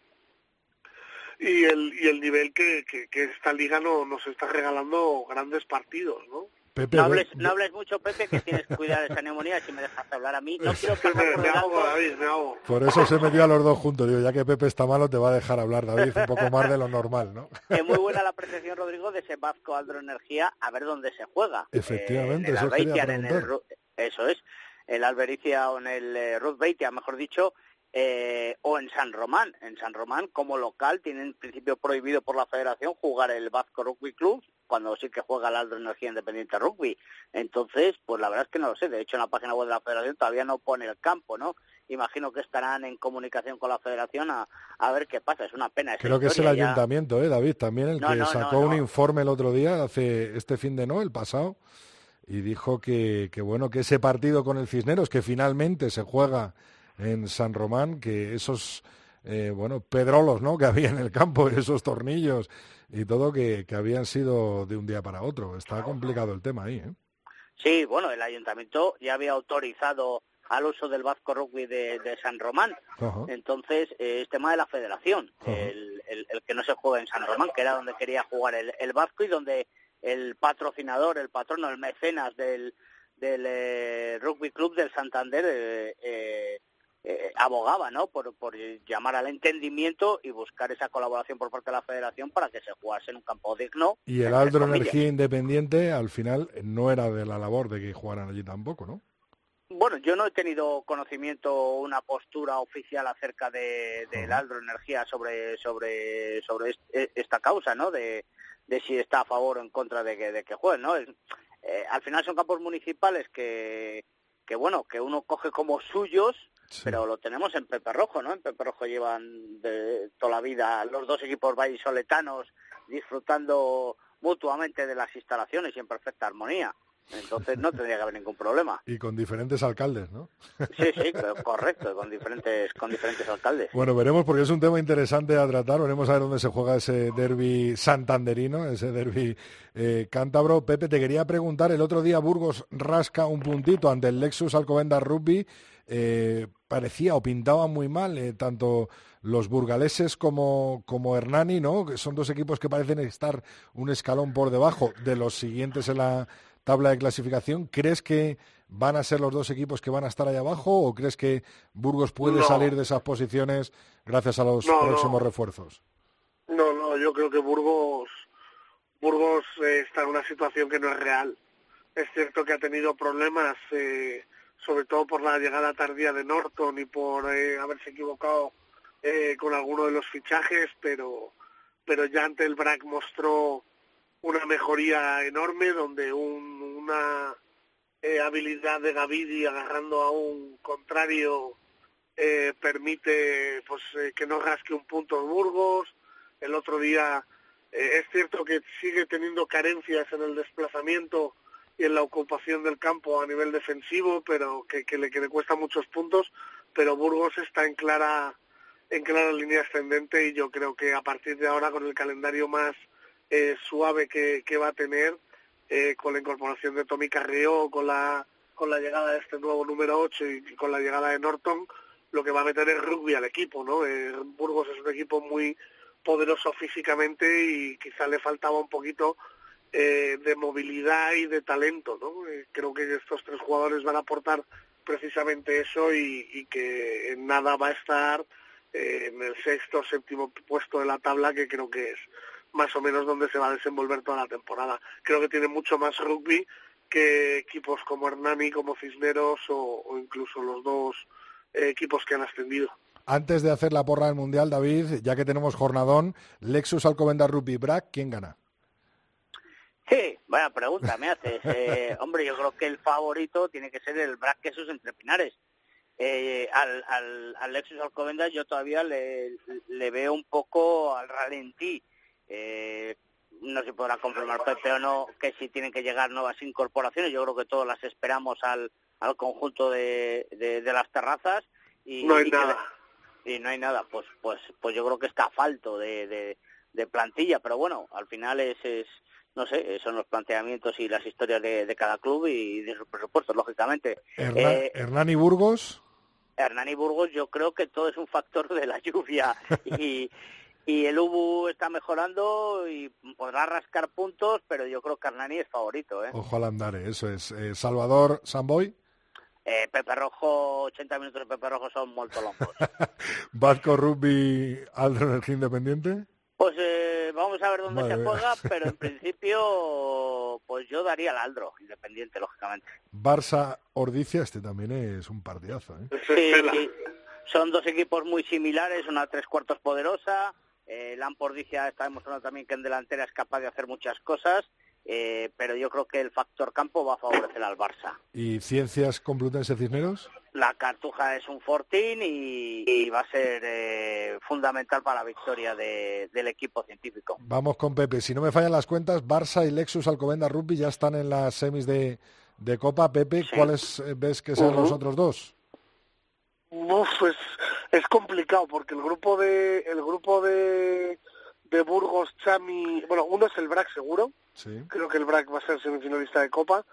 y el, y el nivel que, que, que esta liga no, nos está regalando grandes partidos, ¿no? No, hables, no hables mucho, Pepe, que tienes que cuidar de esa neumonía si me dejas hablar a mí. No quiero pasar por, me hago, David, me por eso se metió a los dos juntos. Digo, ya que Pepe está malo, te va a dejar hablar, David, un poco más de lo normal, ¿no? Es muy buena la apreciación, Rodrigo, de ese Vasco Aldro Energía, a ver dónde se juega. Efectivamente, eh, eso, en el, eso es. el Albericia o en el eh, Ruth Beitia, mejor dicho, eh, o en San Román. En San Román, como local, tienen en principio prohibido por la federación jugar el Vasco Rugby Club, cuando sí que juega el Aldo Energía Independiente Rugby. Entonces, pues la verdad es que no lo sé. De hecho, en la página web de la federación todavía no pone el campo, ¿no? Imagino que estarán en comunicación con la federación a, a ver qué pasa. Es una pena. Creo que es el ayuntamiento, ¿eh, David? También el que sacó un informe el otro día, hace este fin de no, el pasado, y dijo que, que bueno, que ese partido con el Cisneros, que finalmente se juega en San Román, que esos, eh, bueno, pedrolos, ¿no?, (laughs) que había en el campo, esos tornillos y todo, que, que habían sido de un día para otro. Está complicado el tema ahí, ¿eh? Sí, bueno, el ayuntamiento ya había autorizado al uso del Vasco Rugby de, San Román. Entonces, eh, es tema de la federación, el, el, que no se juega en San Román, que era donde quería jugar el, el Vasco y donde el patrocinador, el patrono, el mecenas del, del eh, Rugby Club del Santander eh, eh abogaba ¿no? Por, por, llamar al entendimiento y buscar esa colaboración por parte de la federación para que se jugase en un campo digno. Y el Aldro Energía Independiente al final no era de la labor de que jugaran allí tampoco, ¿no? Bueno, yo no he tenido conocimiento, una postura oficial acerca de, del Aldro Energía sobre, sobre, sobre e, esta causa, ¿no? De, de si está a favor o en contra de que, de que jueguen, ¿no? Es, eh, al final son campos municipales que, que, bueno, que uno coge como suyos pero lo tenemos en Pepe Rojo, ¿no? En Pepe Rojo llevan de toda la vida los dos equipos vallisoletanos disfrutando mutuamente de las instalaciones y en perfecta armonía. Entonces no tendría que haber ningún problema. Y con diferentes alcaldes, ¿no? Sí, sí, correcto, con diferentes, con diferentes alcaldes. Bueno, veremos porque es un tema interesante a tratar. Veremos a ver dónde se juega ese derby santanderino, ese derby eh, cántabro. Pepe, te quería preguntar, el otro día Burgos rasca un puntito ante el Lexus Alcobendas Rugby eh, parecía o pintaba muy mal, eh, tanto los burgaleses como, como Hernani, ¿no? Que son dos equipos que parecen estar un escalón por debajo de los siguientes en la tabla de clasificación. ¿Crees que van a ser los dos equipos que van a estar ahí abajo o crees que Burgos puede salir de esas posiciones gracias a los próximos refuerzos? No, no, yo creo que Burgos Burgos eh, está en una situación que no es real. Es cierto que ha tenido problemas eh, sobre todo por la llegada tardía de Norton y por eh, haberse equivocado eh, con alguno de los fichajes, pero, pero ya ante el BRAC mostró una mejoría enorme donde una eh, habilidad de Gavidi agarrando a un contrario permite pues que no rasque un punto Burgos. El otro día es cierto que sigue teniendo carencias en el desplazamiento y en la ocupación del campo a nivel defensivo, pero que, le, que le cuesta muchos puntos, pero Burgos está en clara en clara línea ascendente y yo creo que a partir de ahora con el calendario más eh, suave que, que, va a tener, eh, con la incorporación de Tommy Carrillo, con la, con la llegada de este nuevo número 8 y con la llegada de Norton, lo que va a meter es rugby al equipo, ¿no? Eh, Burgos es un equipo muy poderoso físicamente y quizá le faltaba un poquito eh, de movilidad y de talento, ¿no? Eh, creo que estos tres jugadores van a aportar precisamente eso y, que en nada va a estar en el sexto o séptimo puesto de la tabla, que creo que es más o menos donde se va a desenvolver toda la temporada. Creo que tiene mucho más rugby que equipos como Hernani, como Cisneros o, incluso los dos equipos que han ascendido. Antes de hacer la porra del Mundial, David, ya que tenemos jornadón, Lexus Alcobendas Rugby Brack, ¿quién gana? Sí, vaya pregunta me haces. Eh, (laughs) hombre, yo creo que el favorito tiene que ser el Brack Jesús entre Pinares. Eh, al, al, al, Lexus Alcobendas yo todavía le, le, veo un poco al ralentí. Eh, no se podrá confirmar Pepe o no que si tienen que llegar nuevas incorporaciones. Yo creo que todos las esperamos al, al conjunto de, de, las terrazas. Y, no hay nada. y no hay nada. Pues, pues, pues yo creo que está falto de, de, de plantilla. Pero bueno, al final es, es no sé, son los planteamientos y las historias de, cada club y de sus presupuestos, lógicamente. Eh, Hernán, y Burgos. Hernán y Burgos, yo creo que todo es un factor de la lluvia (laughs) y, y el UBU está mejorando y podrá rascar puntos, pero yo creo que Hernani es favorito. ¿eh? Ojo al andar, eso es. Eh, Salvador Samboy. Eh, Pepe Rojo, 80 minutos de Pepe Rojo son muy longos. (laughs) Vasco Rugby, Aldro Energía Independiente. Pues eh, vamos a ver dónde se juega, (laughs) pero en principio, pues yo daría al Aldro, independiente, lógicamente. Barça Ordicia, este también es un partidazo. ¿eh? Sí, Son dos equipos muy similares, una tres cuartos poderosa. Eh, Lampordicia está demostrando también que en delantera es capaz de hacer muchas cosas. Eh, pero yo creo que el factor campo va a favorecer al Barça. ¿Y Ciencias Complutense Cisneros? La Cartuja es un fortín y, va a ser eh, fundamental para la victoria del equipo científico. Vamos con Pepe. Si no me fallan las cuentas, Barça y Lexus Alcobenda Rugby ya están en las semis de, Copa. Pepe, ¿cuáles eh, ves que sean los otros dos? Uf, pues es complicado porque el grupo de el grupo de, de Burgos, Chami, bueno, uno es el BRAC seguro, Creo que el BRAC va a ser semifinalista de Copa,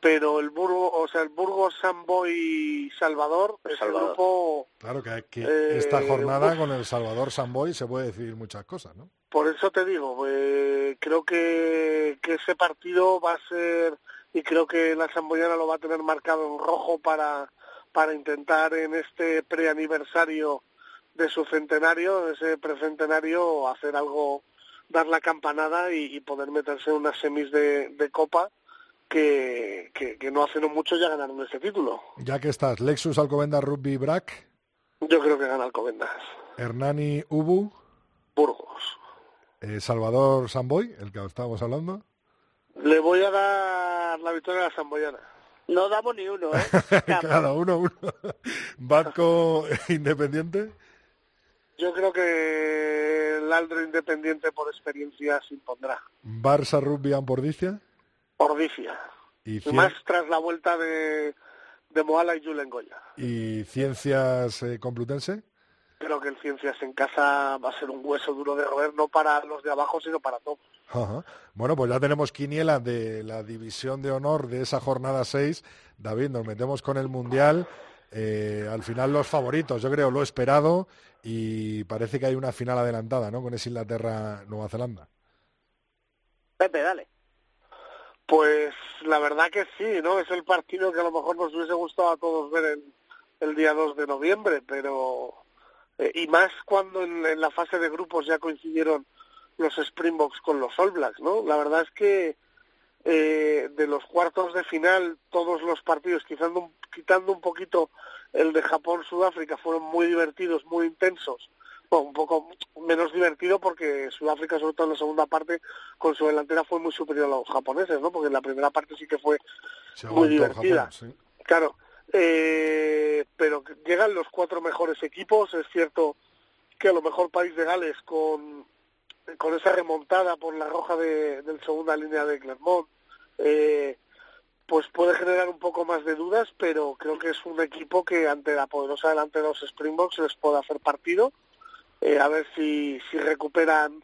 pero el Burgos, o sea, el Burgos, Samboy Salvador es el grupo. Claro que, que esta eh, jornada con el Salvador Samboy se puede decir muchas cosas, ¿no? Por eso te digo, eh, creo que, que ese partido va a ser y creo que la Samboyana lo va a tener marcado en rojo para para intentar en este preaniversario de su centenario, ese precentenario, hacer algo dar la campanada y, poder meterse en unas semis de, copa que, que, no hace no mucho ya ganaron ese título. Ya que estás, Lexus Alcobendas Rugby Brack. Yo creo que gana Alcobendas. Hernani Ubu. Burgos. Eh, Salvador Samboy, el que estábamos hablando. Le voy a dar la victoria a la Samboyana. No damos ni uno, ¿eh? (laughs) Cada uno, uno. Banco (laughs) Independiente. Yo creo que el Aldro Independiente por experiencia se impondrá. ¿Barça Rugby Ambordicia? Ordicia. ¿Y, más tras la vuelta de, de Moala y Julen Goya. ¿Y Ciencias eh, Complutense? Creo que el Ciencias en casa va a ser un hueso duro de roer, no para los de abajo, sino para todos. Bueno, pues ya tenemos quiniela de la división de honor de esa jornada 6. David, nos metemos con el Mundial. Eh, al final los favoritos, yo creo, lo esperado y parece que hay una final adelantada, ¿no? Con ese Inglaterra-Nueva Zelanda. Pepe, dale. Pues la verdad que sí, ¿no? Es el partido que a lo mejor nos hubiese gustado a todos ver el, día 2 de noviembre, pero... Eh, y más cuando en, la fase de grupos ya coincidieron los Springboks con los All Blacks, ¿no? La verdad es que eh, de los cuartos de final, todos los partidos, quitando, quitando un poquito el de Japón-Sudáfrica, fueron muy divertidos, muy intensos. Bueno, un poco menos divertido porque Sudáfrica, sobre todo en la segunda parte, con su delantera fue muy superior a los japoneses, ¿no? Porque en la primera parte sí que fue muy divertida. Claro, eh, pero llegan los cuatro mejores equipos. Es cierto que a lo mejor País de Gales con, con esa remontada por la roja de, de segunda línea de Clermont, eh, pues puede generar un poco más de dudas, pero creo que es un equipo que ante la poderosa delante de los Springboks les puede hacer partido, eh, a ver si, si recuperan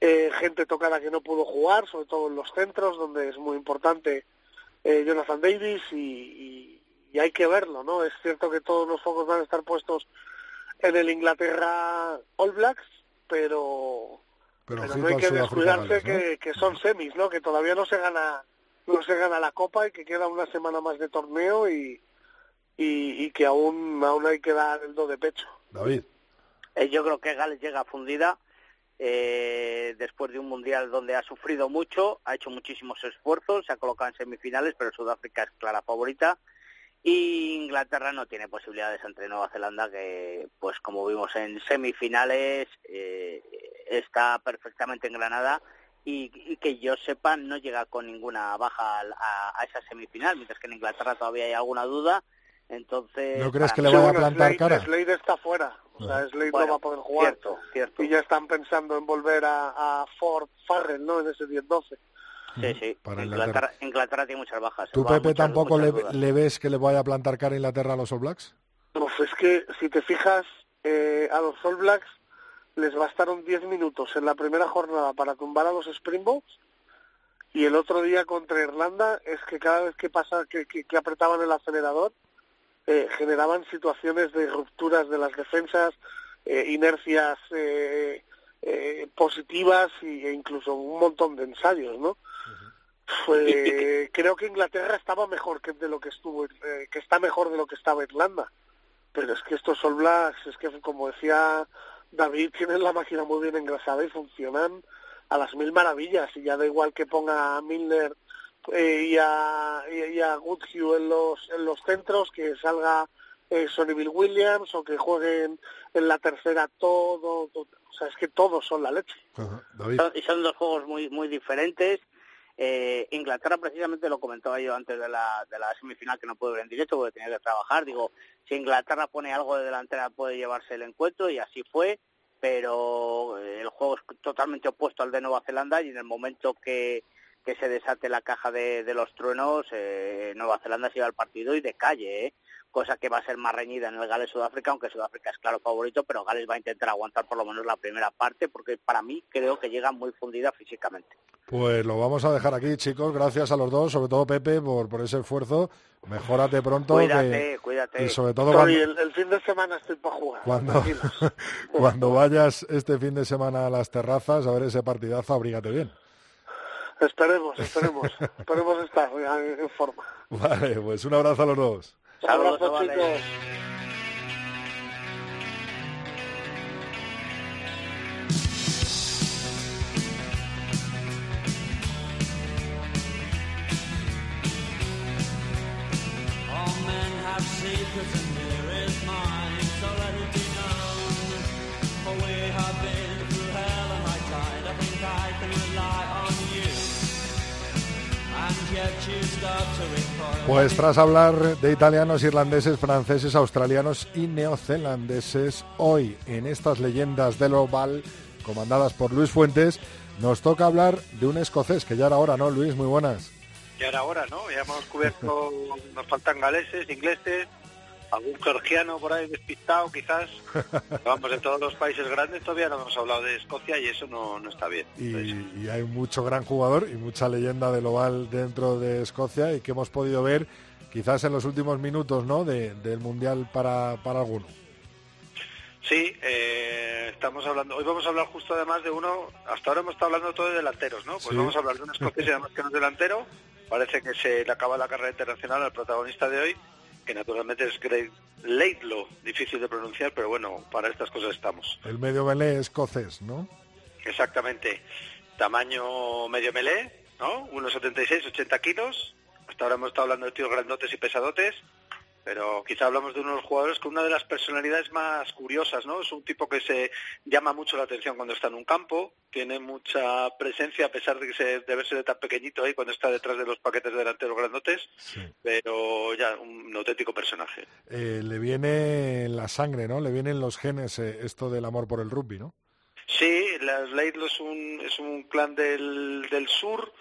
eh, gente tocada que no pudo jugar, sobre todo en los centros, donde es muy importante eh, Jonathan Davis y, hay que verlo, ¿no? Es cierto que todos los focos van a estar puestos en el Inglaterra All Blacks, pero, pero, no hay que descuidarse que, que son semis, ¿no? Que todavía no se gana no se gana la copa y que queda una semana más de torneo y, y, que aún, aún hay que dar el do de pecho. David. Eh, yo creo que Gales llega fundida eh, después de un mundial donde ha sufrido mucho, ha hecho muchísimos esfuerzos, se ha colocado en semifinales, pero Sudáfrica es clara favorita. Y Inglaterra no tiene posibilidades ante Nueva Zelanda, que, pues como vimos en semifinales, eh, está perfectamente engranada y, que yo sepa no llega con ninguna baja a, esa semifinal, mientras que en Inglaterra todavía hay alguna duda. Entonces, ¿No crees que le va a plantar cara? Slade está fuera, o sea, Slade no va a poder jugar. Cierto, cierto. Y ya están pensando en volver a, Ford Farrell, ¿no? En ese 10-12. Sí, sí. Inglaterra, Inglaterra, tiene muchas bajas. ¿Tú, Pepe, tampoco le, ves que le vaya a plantar cara a Inglaterra a los All Blacks? Pues es que, si te fijas, eh, a los All Blacks les bastaron 10 minutos en la primera jornada para tumbar a los Springboks y el otro día contra Irlanda es que cada vez que pasa que, que, apretaban el acelerador eh, generaban situaciones de rupturas de las defensas, eh, inercias eh, positivas e incluso un montón de ensayos, ¿no? (laughs) creo que Inglaterra estaba mejor que de lo que estuvo, que está mejor de lo que estaba Irlanda, pero es que estos All Blacks, es que como decía David tienen la máquina muy bien engrasada y funcionan a las mil maravillas y ya da igual que ponga a Milner eh, y a, y, a Goodhue en los, en los centros, que salga eh, Sonny Williams o que jueguen en la tercera todo, o sea, es que todos son la leche. Y son dos juegos muy muy diferentes. Eh, Inglaterra precisamente lo comentaba yo antes de la, de la semifinal que no pude ver en directo porque tenía que trabajar. Digo, si Inglaterra pone algo de delantera puede llevarse el encuentro y así fue, pero el juego es totalmente opuesto al de Nueva Zelanda y en el momento que, que se desate la caja de, de los truenos, eh, Nueva Zelanda se lleva el partido y de calle, ¿eh? Cosa que va a ser más reñida en el Gales-Sudáfrica, aunque Sudáfrica es claro favorito, pero Gales va a intentar aguantar por lo menos la primera parte, porque para mí creo que llega muy fundida físicamente. Pues lo vamos a dejar aquí, chicos. Gracias a los dos, sobre todo Pepe, por, por ese esfuerzo. Mejórate pronto. Cuídate, cuídate. Y sobre todo el, fin de semana estoy para jugar. Cuando, (laughs) cuando vayas este fin de semana a las terrazas a ver ese partidazo, abrígate bien. Esperemos, esperemos. esperemos estar en forma. (laughs) Vale, pues un abrazo a los dos. Saludos, Abrazo, chicos. Pues tras hablar de italianos, irlandeses, franceses, australianos y neozelandeses, hoy en estas leyendas del oval, comandadas por Luis Fuentes, nos toca hablar de un escocés, que ya era hora, ¿no, Luis? Muy buenas. Ya era hora, ¿no? Ya hemos cubierto, (laughs) nos faltan galeses, ingleses, algún georgiano por ahí despistado quizás. (laughs) Vamos, en todos los países grandes todavía no hemos hablado de Escocia y eso no, no está bien. Y, hay mucho gran jugador y mucha leyenda del oval dentro de Escocia y que hemos podido ver quizás en los últimos minutos ¿no? del Mundial para, para alguno. Sí, eh, estamos hablando, hoy vamos a hablar justo además de uno, hasta ahora hemos estado hablando todo de delanteros, ¿no? Pues vamos a hablar de un escocés además que no es delantero, parece que se le acaba la carrera internacional al protagonista de hoy, que naturalmente es Greg Laidlaw, difícil de pronunciar, pero bueno, para estas cosas estamos. El medio melé escocés, ¿no? Exactamente. Tamaño medio melé, ¿no? 1,76, 80 kilos. Hasta ahora hemos estado hablando de tíos grandotes y pesadotes pero quizá hablamos de uno de los jugadores con una de las personalidades más curiosas, ¿no? Es un tipo que se llama mucho la atención cuando está en un campo, tiene mucha presencia a pesar de que se debe ser de tan pequeñito ahí cuando está detrás de los paquetes delanteros grandotes, pero ya un auténtico personaje. Eh, le viene en la sangre, ¿no? Le vienen los genes eh, esto del amor por el rugby, ¿no? Sí, las Laidlaw es un, es un clan del, del sur,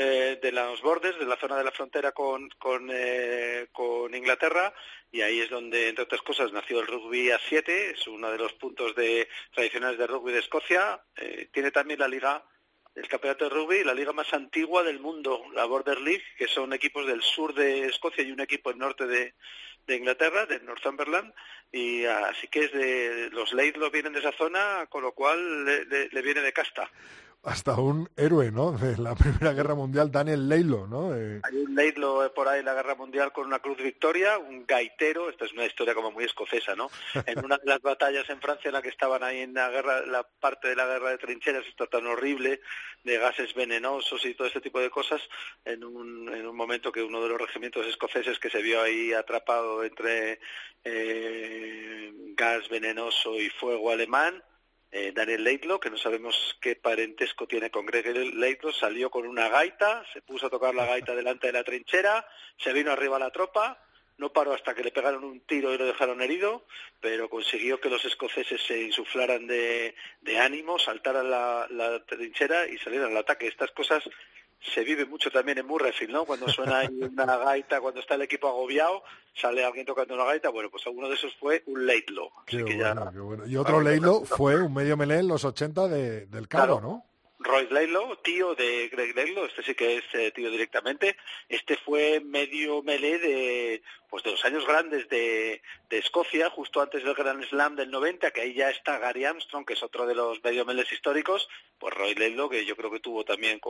eh, de los bordes, de la zona de la frontera con, eh, con, Inglaterra, y ahí es donde, entre otras cosas, nació el rugby a 7, es uno de los puntos de, tradicionales de rugby de Escocia. Eh, tiene también la liga, el campeonato de rugby, la liga más antigua del mundo, la Border League, que son equipos del sur de Escocia y un equipo del norte de, Inglaterra, de Northumberland, y así que es de, los Laidlaw vienen de esa zona, con lo cual le viene de casta hasta un héroe, ¿no? De la (laughs) Primera Guerra Mundial, Daniel Leilo, ¿no? Eh, Hay un Leilo por ahí en la Guerra Mundial con una Cruz Victoria, un gaitero, esta es una historia como muy escocesa, ¿no? (laughs) En una de las batallas en Francia en la que estaban ahí en la guerra, la parte de la guerra de trincheras, esto tan horrible, de gases venenosos y todo este tipo de cosas, en un, en un momento que uno de los regimientos escoceses que se vio ahí atrapado entre eh, gas venenoso y fuego alemán, eh, Daniel Leitlo, que no sabemos qué parentesco tiene con Greg Leitlo, salió con una gaita, se puso a tocar la gaita delante de la trinchera, se vino arriba la tropa, no paró hasta que le pegaron un tiro y lo dejaron herido, pero consiguió que los escoceses se insuflaran de, ánimo, saltaran la, la, trinchera y salieran al ataque. Estas cosas se vive mucho también en Murrayfield, ¿no? Cuando suena ahí una gaita, cuando está el equipo agobiado, sale alguien tocando una gaita, bueno, pues alguno de esos fue un Leitlo. Y otro Leitlo fue un medio melé en los 80 de, del Cabo, ¿no? Roy Laidlaw, tío de Greg Laidlaw, este sí que es eh, tío directamente. Este fue medio melé de, pues de los años grandes de, de, Escocia, justo antes del Grand Slam del 90, que ahí ya está Gary Armstrong, que es otro de los medio meles históricos, pues Roy Laidlaw, que yo creo que tuvo también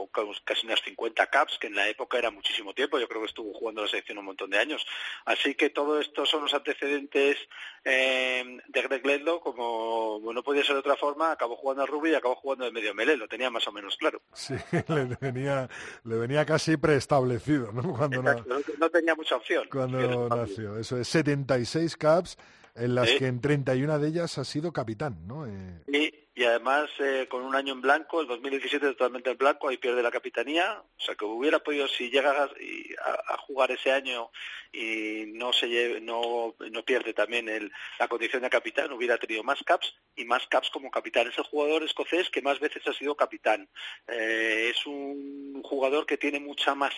casi unas 50 caps, que en la época era muchísimo tiempo, yo creo que estuvo jugando la selección un montón de años. Así que todo esto son los antecedentes eh, de Greg Laidlaw, como no podía ser de otra forma, acabó jugando al rugby y acabó jugando de medio melé, lo tenía más o menos claro. Sí, (laughs) le venía, le venía casi preestablecido, ¿no? (laughs) Cuando no, tenía mucha opción. Cuando nació, eso es 76 caps en las que en 31 de ellas ha sido capitán, ¿no? Eh... Y, además eh, con un año en blanco, el 2017 totalmente en blanco, ahí pierde la capitanía, o sea que hubiera podido, si llega a, jugar ese año y no se no, no pierde también el, la condición de capitán, hubiera tenido más caps y más caps como capitán. Es el jugador escocés que más veces ha sido capitán. Eh, es un jugador que tiene mucha más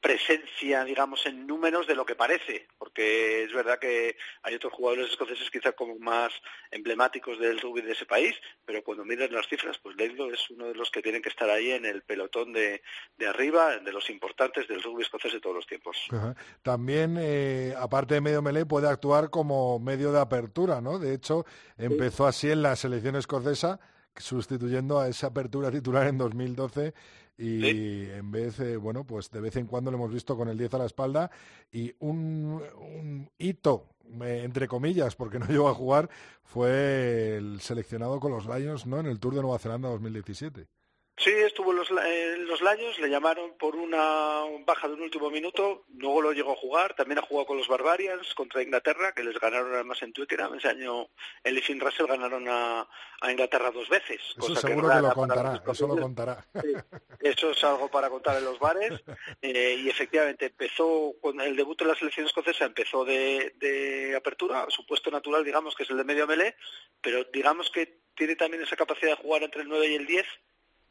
presencia, digamos, en números de lo que parece, porque es verdad que hay otros jugadores escoceses quizás como más emblemáticos del rugby de ese país, pero cuando miras las cifras, pues Leilo es uno de los que tienen que estar ahí en el pelotón de, de arriba, de los importantes del rugby escocés de todos los tiempos. También, eh, aparte de medio melee, puede actuar como medio de apertura, ¿no? De hecho, empezó así en la selección escocesa sustituyendo a esa apertura titular en 2012 y en vez, bueno, pues de vez en cuando lo hemos visto con el 10 a la espalda y un, hito, entre comillas, porque no (laughs) llegó a jugar, fue el seleccionado con los Lions, ¿no? En el Tour de Nueva Zelanda 2017. Sí, estuvo en los, en los le llamaron por una baja de un último minuto, luego lo llegó a jugar, también ha jugado con los Barbarians contra Inglaterra, que les ganaron además en Twickenham, ese año él y Russell ganaron a, Inglaterra dos veces. Eso seguro que, lo contará, eso lo contará. eso es algo para contar en los bares, eh, y efectivamente empezó, con el debut de la selección escocesa empezó de, de apertura, su puesto natural digamos que es el de medio melee, pero digamos que tiene también esa capacidad de jugar entre el 9 y el 10,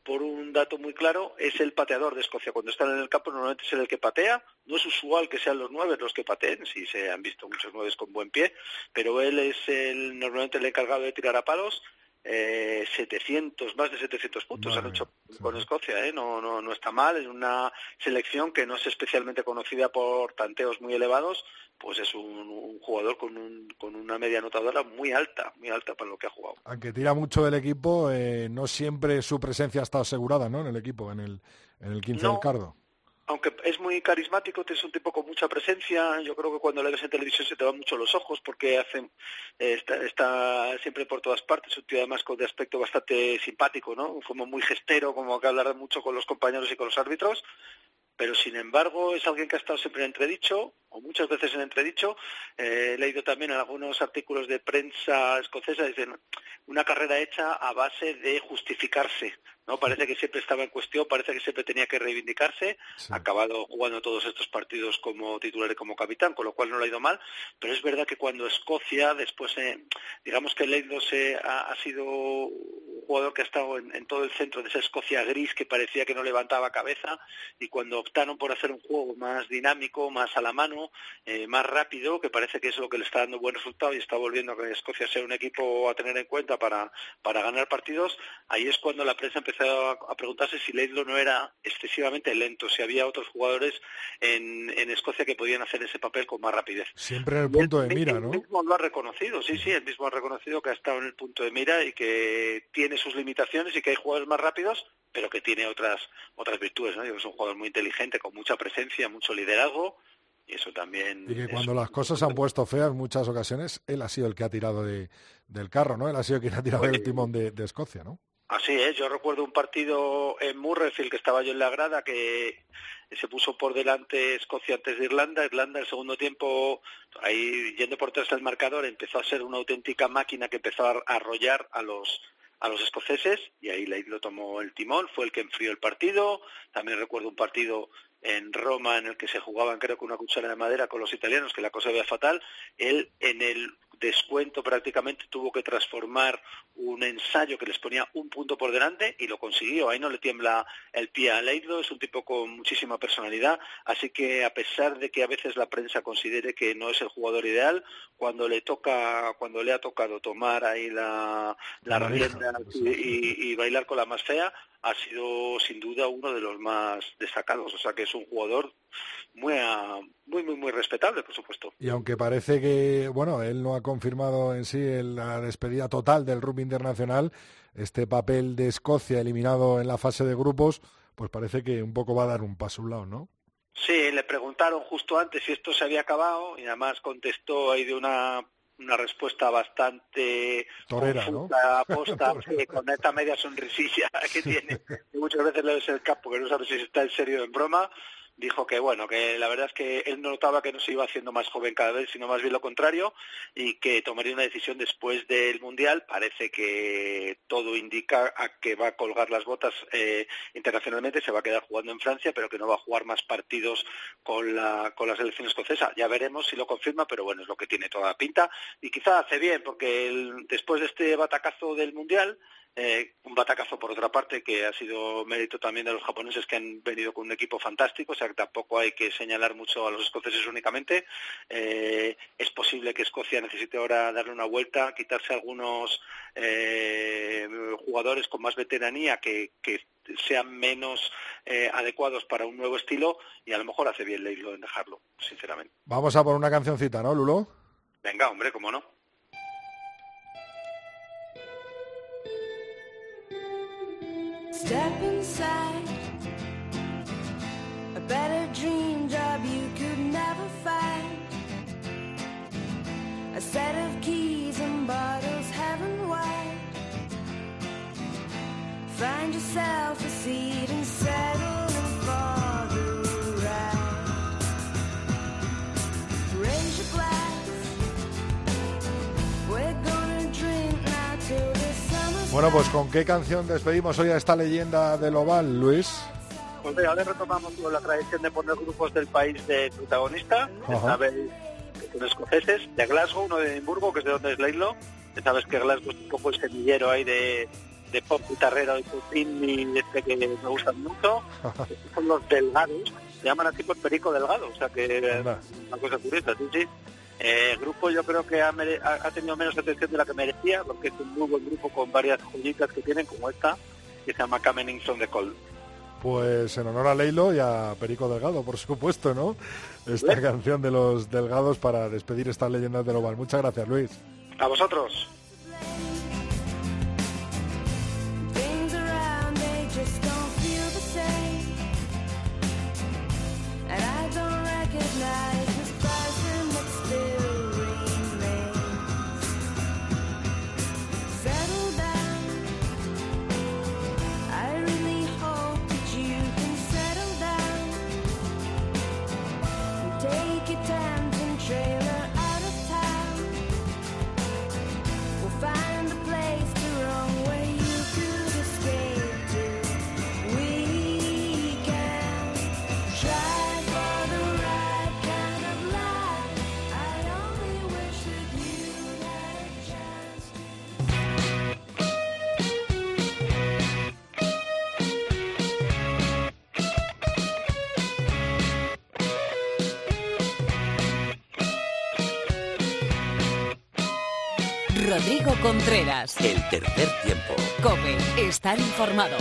por un dato muy claro, es el pateador de Escocia. Cuando están en el campo normalmente es el que patea. No es usual que sean los nueve los que pateen, si se han visto muchos nueve con buen pie, pero él es el, normalmente el encargado de tirar a palos eh, 700, más de 700 puntos han hecho con Escocia, ¿eh? no, no, no está mal, es una selección que no es especialmente conocida por tanteos muy elevados, pues es un, jugador con, un, con una media anotadora muy alta, muy alta para lo que ha jugado. Aunque tira mucho del equipo, eh, no siempre su presencia ha estado asegurada ¿no? en el equipo, en el, en el 15 del Cardo aunque es muy carismático, es un tipo con mucha presencia, yo creo que cuando le ves en televisión se te van mucho los ojos porque hace, eh, está, siempre por todas partes, un tío además con de aspecto bastante simpático, ¿no? Como muy gestero, como que hablar mucho con los compañeros y con los árbitros, pero sin embargo es alguien que ha estado siempre en entredicho, o muchas veces en entredicho. Eh, he leído también en algunos artículos de prensa escocesa, dicen, una carrera hecha a base de justificarse, ¿no? Parece que siempre estaba en cuestión, parece que siempre tenía que reivindicarse, ha acabado jugando todos estos partidos como titular y como capitán, con lo cual no le ha ido mal, pero es verdad que cuando Escocia, después, eh, digamos que Leidos ha, ha, sido un jugador que ha estado en, todo el centro de esa Escocia gris que parecía que no levantaba cabeza, y cuando optaron por hacer un juego más dinámico, más a la mano, eh, más rápido, que parece que es lo que le está dando buen resultado y está volviendo a que Escocia sea un equipo a tener en cuenta para, para ganar partidos, ahí es cuando la prensa empezó a, preguntarse si Leidlo no era excesivamente lento, si había otros jugadores en, en, Escocia que podían hacer ese papel con más rapidez. Siempre en el punto de mira, ¿no? Él mismo lo ha reconocido, sí, sí, él mismo ha reconocido que ha estado en el punto de mira y que tiene sus limitaciones y que hay jugadores más rápidos, pero que tiene otras otras virtudes, ¿no? Es un jugador muy inteligente, con mucha presencia, mucho liderazgo, y eso también... Y que cuando las cosas se han puesto feas, muchas ocasiones, él ha sido el que ha tirado de, del carro, ¿no? Él ha sido quien ha tirado el timón de, de Escocia, ¿no? Así es, yo recuerdo un partido en Murrayfield que estaba yo en la grada que se puso por delante Escocia antes de Irlanda. Irlanda el segundo tiempo, ahí yendo por detrás del marcador, empezó a ser una auténtica máquina que empezó a arrollar a los a los escoceses y ahí Leigh lo tomó el timón, fue el que enfrió el partido. También recuerdo un partido en Roma en el que se jugaban creo que una cuchara de madera con los italianos, que la cosa veía fatal. Él en el descuento prácticamente tuvo que transformar un ensayo que les ponía un punto por delante y lo consiguió. Ahí no le tiembla el pie a Leidlo, es un tipo con muchísima personalidad, así que a pesar de que a veces la prensa considere que no es el jugador ideal, cuando le toca, cuando le ha tocado tomar ahí la, la, rienda y, y bailar con la más fea, ha sido sin duda uno de los más destacados. O sea que es un jugador muy, muy, muy, muy respetable, por supuesto. Y aunque parece que, bueno, él no ha confirmado en sí la despedida total del rugby internacional, este papel de Escocia eliminado en la fase de grupos, pues parece que un poco va a dar un paso a un lado, ¿no? Sí, le preguntaron justo antes si esto se había acabado y además contestó ahí de una una respuesta bastante Torera, ¿no? (laughs) aposta, con esta media sonrisilla (laughs) que tiene. Y muchas veces le ves el capo que no sabes si está en serio o en broma dijo que bueno, que la verdad es que él notaba que no se iba haciendo más joven cada vez, sino más bien lo contrario, y que tomaría una decisión después del Mundial. Parece que todo indica a que va a colgar las botas eh, internacionalmente, se va a quedar jugando en Francia, pero que no va a jugar más partidos con la, con la selección escocesa. Ya veremos si lo confirma, pero bueno, es lo que tiene toda la pinta. Y quizá hace bien, porque después de este batacazo del Mundial, eh, un batacazo por otra parte que ha sido mérito también de los japoneses que han venido con un equipo fantástico, o sea que tampoco hay que señalar mucho a los escoceses únicamente. Eh, es posible que Escocia necesite ahora darle una vuelta, quitarse algunos eh, jugadores con más veteranía que, sean menos adecuados para un nuevo estilo y a lo mejor hace bien Leilo en dejarlo, sinceramente. Vamos a por una cancioncita, ¿no, Lulo? Venga, hombre, cómo no. Step inside a better dream job you could never find. A set of keys and bottles heaven wide. Find yourself a seat and bueno, pues ¿con qué canción despedimos hoy a esta leyenda del Oval, Luis? Pues mira, ahora retomamos la tradición de poner grupos del país de protagonista. Sabes que son escoceses, de Glasgow, uno de Edimburgo, que es de donde es Leilo. Sabes que Glasgow es un poco el semillero ahí de, de pop guitarrero y pop y este que me gustan mucho. son los delgados. Se llaman así por Perico Delgado, o sea que es una cosa curiosa, sí, sí. Eh, el grupo yo creo que ha, tenido menos atención de la que merecía, porque es un muy buen grupo con varias joyitas que tienen, como esta, que se llama from the Cold. Pues en honor a Leilo y a Perico Delgado, por supuesto, ¿no? Esta canción de los Delgados para despedir estas leyendas del Oval. Muchas gracias, Luis. A vosotros. Rodrigo Contreras. El tercer tiempo. Come, estar informado.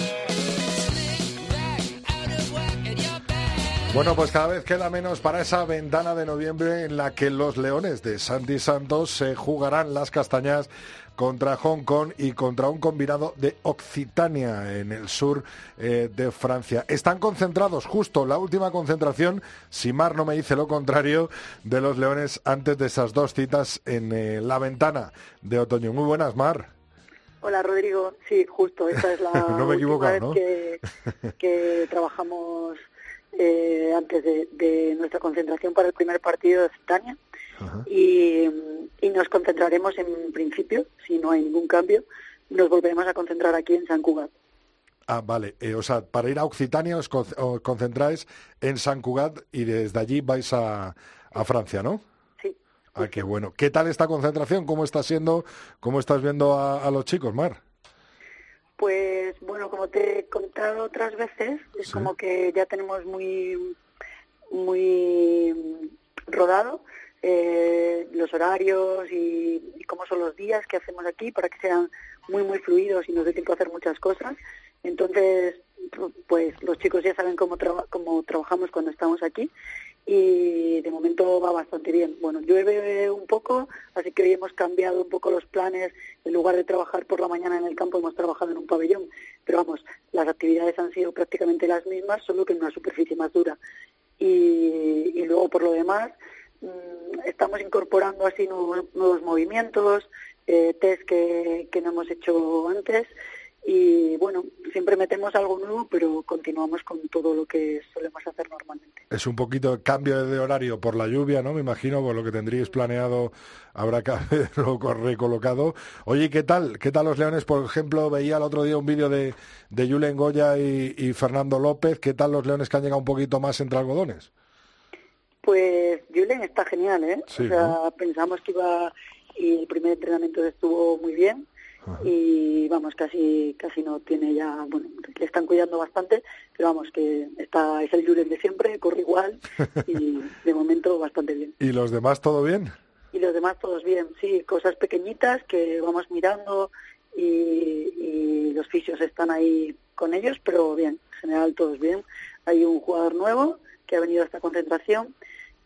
Bueno, pues cada vez queda menos para esa ventana de noviembre en la que los Leones de Santi Santos se jugarán las castañas contra Hong Kong y contra un combinado de Occitania en el sur eh, de Francia. Están concentrados justo la última concentración, si Mar no me dice lo contrario, de los Leones antes de esas dos citas en eh, la ventana de otoño. Muy buenas, Mar. Hola Rodrigo, sí, justo, esa es la (laughs) no me última vez que, que trabajamos eh, antes de, nuestra concentración para el primer partido de Occitania y, nos concentraremos en principio, si no hay ningún cambio, nos volveremos a concentrar aquí en San Cugat. Ah, vale. Eh, o sea, para ir a Occitania os, concentráis en San Cugat y desde allí vais a, Francia, ¿no? Sí. Ah, qué bueno. ¿Qué tal esta concentración? ¿Cómo está siendo? ¿Cómo estás viendo a los chicos, Mar? Pues bueno, como te he contado otras veces, es como que ya tenemos muy, muy rodado eh, los horarios y, cómo son los días que hacemos aquí para que sean muy, muy fluidos y nos dé tiempo a hacer muchas cosas. Entonces, pues los chicos ya saben cómo, cómo trabajamos cuando estamos aquí y de momento va bastante bien. Bueno, llueve un poco, así que hoy hemos cambiado un poco los planes. En lugar de trabajar por la mañana en el campo, hemos trabajado en un pabellón. Pero vamos, las actividades han sido prácticamente las mismas, solo que en una superficie más dura. Y, luego, por lo demás, estamos incorporando así nuevos, movimientos, eh, test que, no hemos hecho antes y bueno, siempre metemos algo nuevo, pero continuamos con todo lo que solemos hacer normalmente. Es un poquito cambio de horario por la lluvia, ¿no? Me imagino, por lo que tendríais planeado habrá que (laughs) haberlo recolocado. Oye, ¿qué tal? ¿Qué tal los Leones? Por ejemplo, veía el otro día un vídeo de, de Julen Goya y, Fernando López. ¿Qué tal los Leones que han llegado un poquito más entre algodones? Pues Julen está genial, ¿eh? o sea, pensamos que iba y el primer entrenamiento estuvo muy bien y vamos casi casi no tiene ya bueno le están cuidando bastante pero vamos que está es el Julen de siempre corre igual y (laughs) de momento bastante bien. Y los demás todo bien y los demás todos bien sí cosas pequeñitas que vamos mirando y, y los fisios están ahí con ellos pero bien en general todos bien. Hay un jugador nuevo que ha venido a esta concentración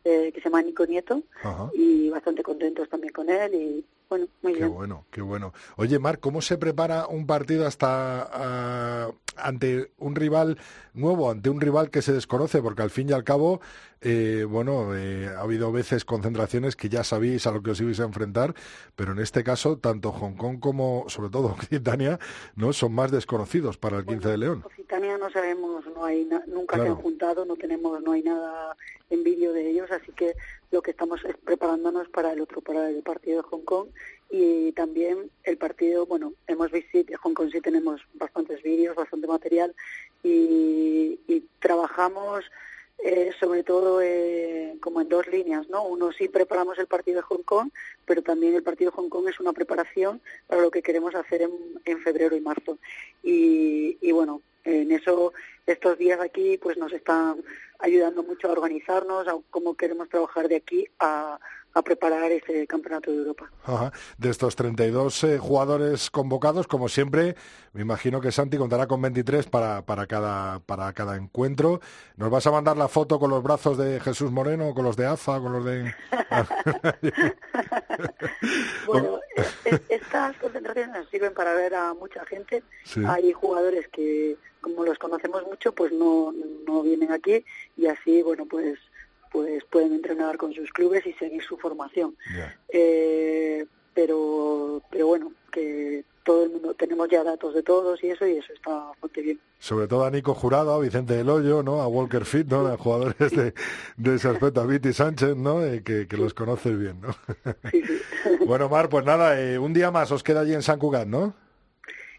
eh, que se llama Nico Nieto y bastante contentos también con él y bueno, muy qué bueno, qué bueno. Oye, Marc, ¿cómo se prepara un partido hasta ah, ante un rival nuevo, ante un rival que se desconoce? Porque al fin y al cabo, eh, bueno, eh, ha habido veces concentraciones que ya sabéis a lo que os ibais a enfrentar, pero en este caso, tanto Hong Kong como, sobre todo, (laughs) Occitania, ¿no? son más desconocidos para el 15 de León. Occitania no sabemos, no hay nunca se han juntado, no tenemos, no hay nada en vídeo de ellos, así que lo que estamos es preparándonos para el otro, para el partido de Hong Kong y también el partido, bueno, hemos visto en Hong Kong sí tenemos bastantes vídeos, bastante material y, trabajamos eh, sobre todo eh, como en dos líneas, ¿no? Uno sí preparamos el partido de Hong Kong, pero también el partido de Hong Kong es una preparación para lo que queremos hacer en, en febrero y marzo. Y, y bueno, en eso estos días aquí pues nos están ayudando mucho a organizarnos, a cómo queremos trabajar de aquí a, a preparar ese campeonato de Europa. De estos 32 eh, jugadores convocados, como siempre, me imagino que Santi contará con 23 para, para, cada, para cada encuentro. ¿Nos vas a mandar la foto con los brazos de Jesús Moreno, con los de AFA, con los de... (laughs) bueno, (laughs) estas concentraciones nos sirven para ver a mucha gente. Hay jugadores que como los conocemos mucho, pues no, no vienen aquí y así, bueno, pues pues pueden entrenar con sus clubes y seguir su formación. Eh, pero, pero bueno, que todo el mundo, tenemos ya datos de todos y eso, y eso está bastante bien. Sobre todo a Nico Jurado, a Vicente del Hoyo, ¿no? A Walker Fit, ¿no? A jugadores de, de ese aspecto, a Viti Sánchez, ¿no? Eh, que, que los conoces bien, ¿no? Sí, sí. (laughs) bueno, Mar, pues nada, eh, un día más os queda allí en San Cugat, ¿no?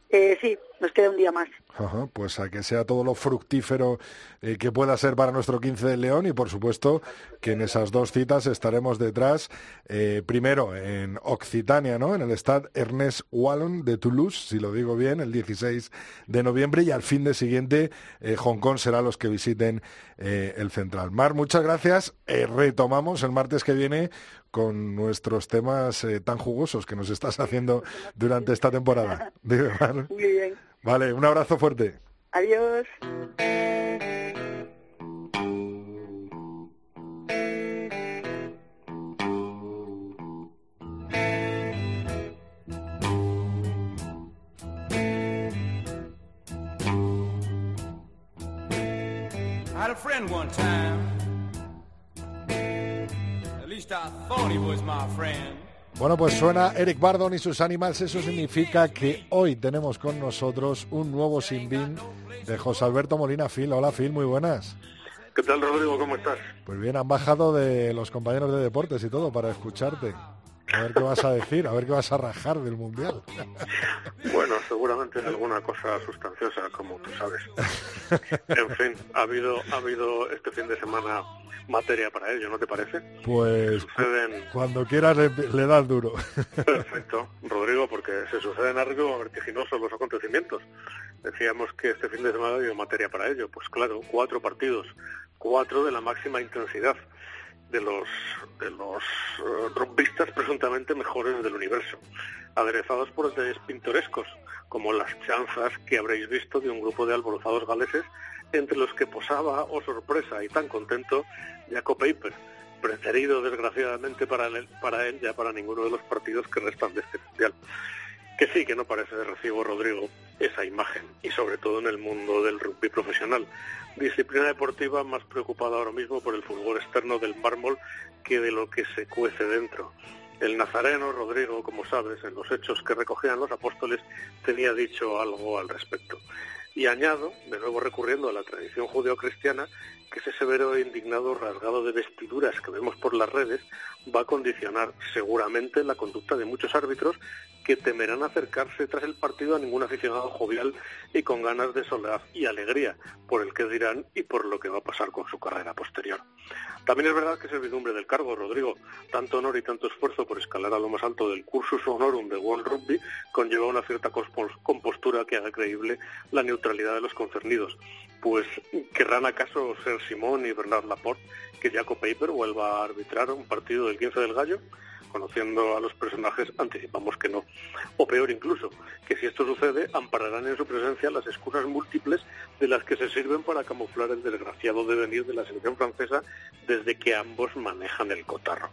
Eh, sí, nos queda un día más. Ajá, pues a que sea todo lo fructífero eh, que pueda ser para nuestro 15 de León y por supuesto que en esas dos citas estaremos detrás, eh, primero en Occitania, ¿no? en el Stade Ernest Wallon de Toulouse, si lo digo bien, el 16 de noviembre y al fin de siguiente eh, Hong Kong será los que visiten el Central. Mar, muchas gracias. retomamos el martes que viene con nuestros temas tan jugosos que nos estás haciendo durante esta temporada. Muy bien. Vale, un abrazo fuerte. Adiós. I had a friend one time. At least I thought he was my friend. Bueno, pues suena Eric Bardon y sus Animals. Eso significa que hoy tenemos con nosotros un nuevo Simbin de José Alberto Molina Phil. Hola Phil, muy buenas. ¿Qué tal Rodrigo? ¿Cómo estás? Pues bien, han bajado de los compañeros de deportes y todo para escucharte. A ver qué vas a decir, a ver qué vas a rajar del Mundial. Bueno, seguramente alguna cosa sustanciosa, como tú sabes. En fin, ha habido, ha habido este fin de semana materia para ello, ¿no te parece? Pues cuando quieras le, das duro. Perfecto, Rodrigo, porque se suceden a ritmo vertiginosos los acontecimientos. Decíamos que este fin de semana ha habido materia para ello. Pues claro, cuatro partidos, cuatro de la máxima intensidad de los de los uh, presuntamente mejores del universo, aderezados por detalles pintorescos, como las chanzas que habréis visto de un grupo de alborozados galeses entre los que posaba, oh sorpresa y tan contento, Jacob Paper, preferido desgraciadamente para él, para él ya para ninguno de los partidos que restan de este mundial. Que sí, que no parece de recibo, Rodrigo, esa imagen, y sobre todo en el mundo del rugby profesional. Disciplina deportiva más preocupada ahora mismo por el fulgor externo del mármol que de lo que se cuece dentro. El nazareno, Rodrigo, como sabes, en los hechos que recogían los apóstoles, tenía dicho algo al respecto. Y añado, de nuevo recurriendo a la tradición judeocristiana, que ese severo e indignado rasgado de vestiduras que vemos por las redes va a condicionar seguramente la conducta de muchos árbitros que temerán acercarse tras el partido a ningún aficionado jovial y con ganas de soledad y alegría por el que dirán y por lo que va a pasar con su carrera posterior. También es verdad que servidumbre del cargo, Rodrigo, tanto honor y tanto esfuerzo por escalar a lo más alto del cursus honorum de World Rugby conlleva una cierta compostura que haga creíble la neutralidad de los concernidos. Pues querrán acaso ser Simón y Bernard Laporte que Jaco Paper vuelva a arbitrar un partido del 15 del Gallo? conociendo a los personajes, anticipamos que no. O peor incluso, que si esto sucede, ampararán en su presencia las excusas múltiples de las que se sirven para camuflar el desgraciado devenir de la selección francesa desde que ambos manejan el cotarro.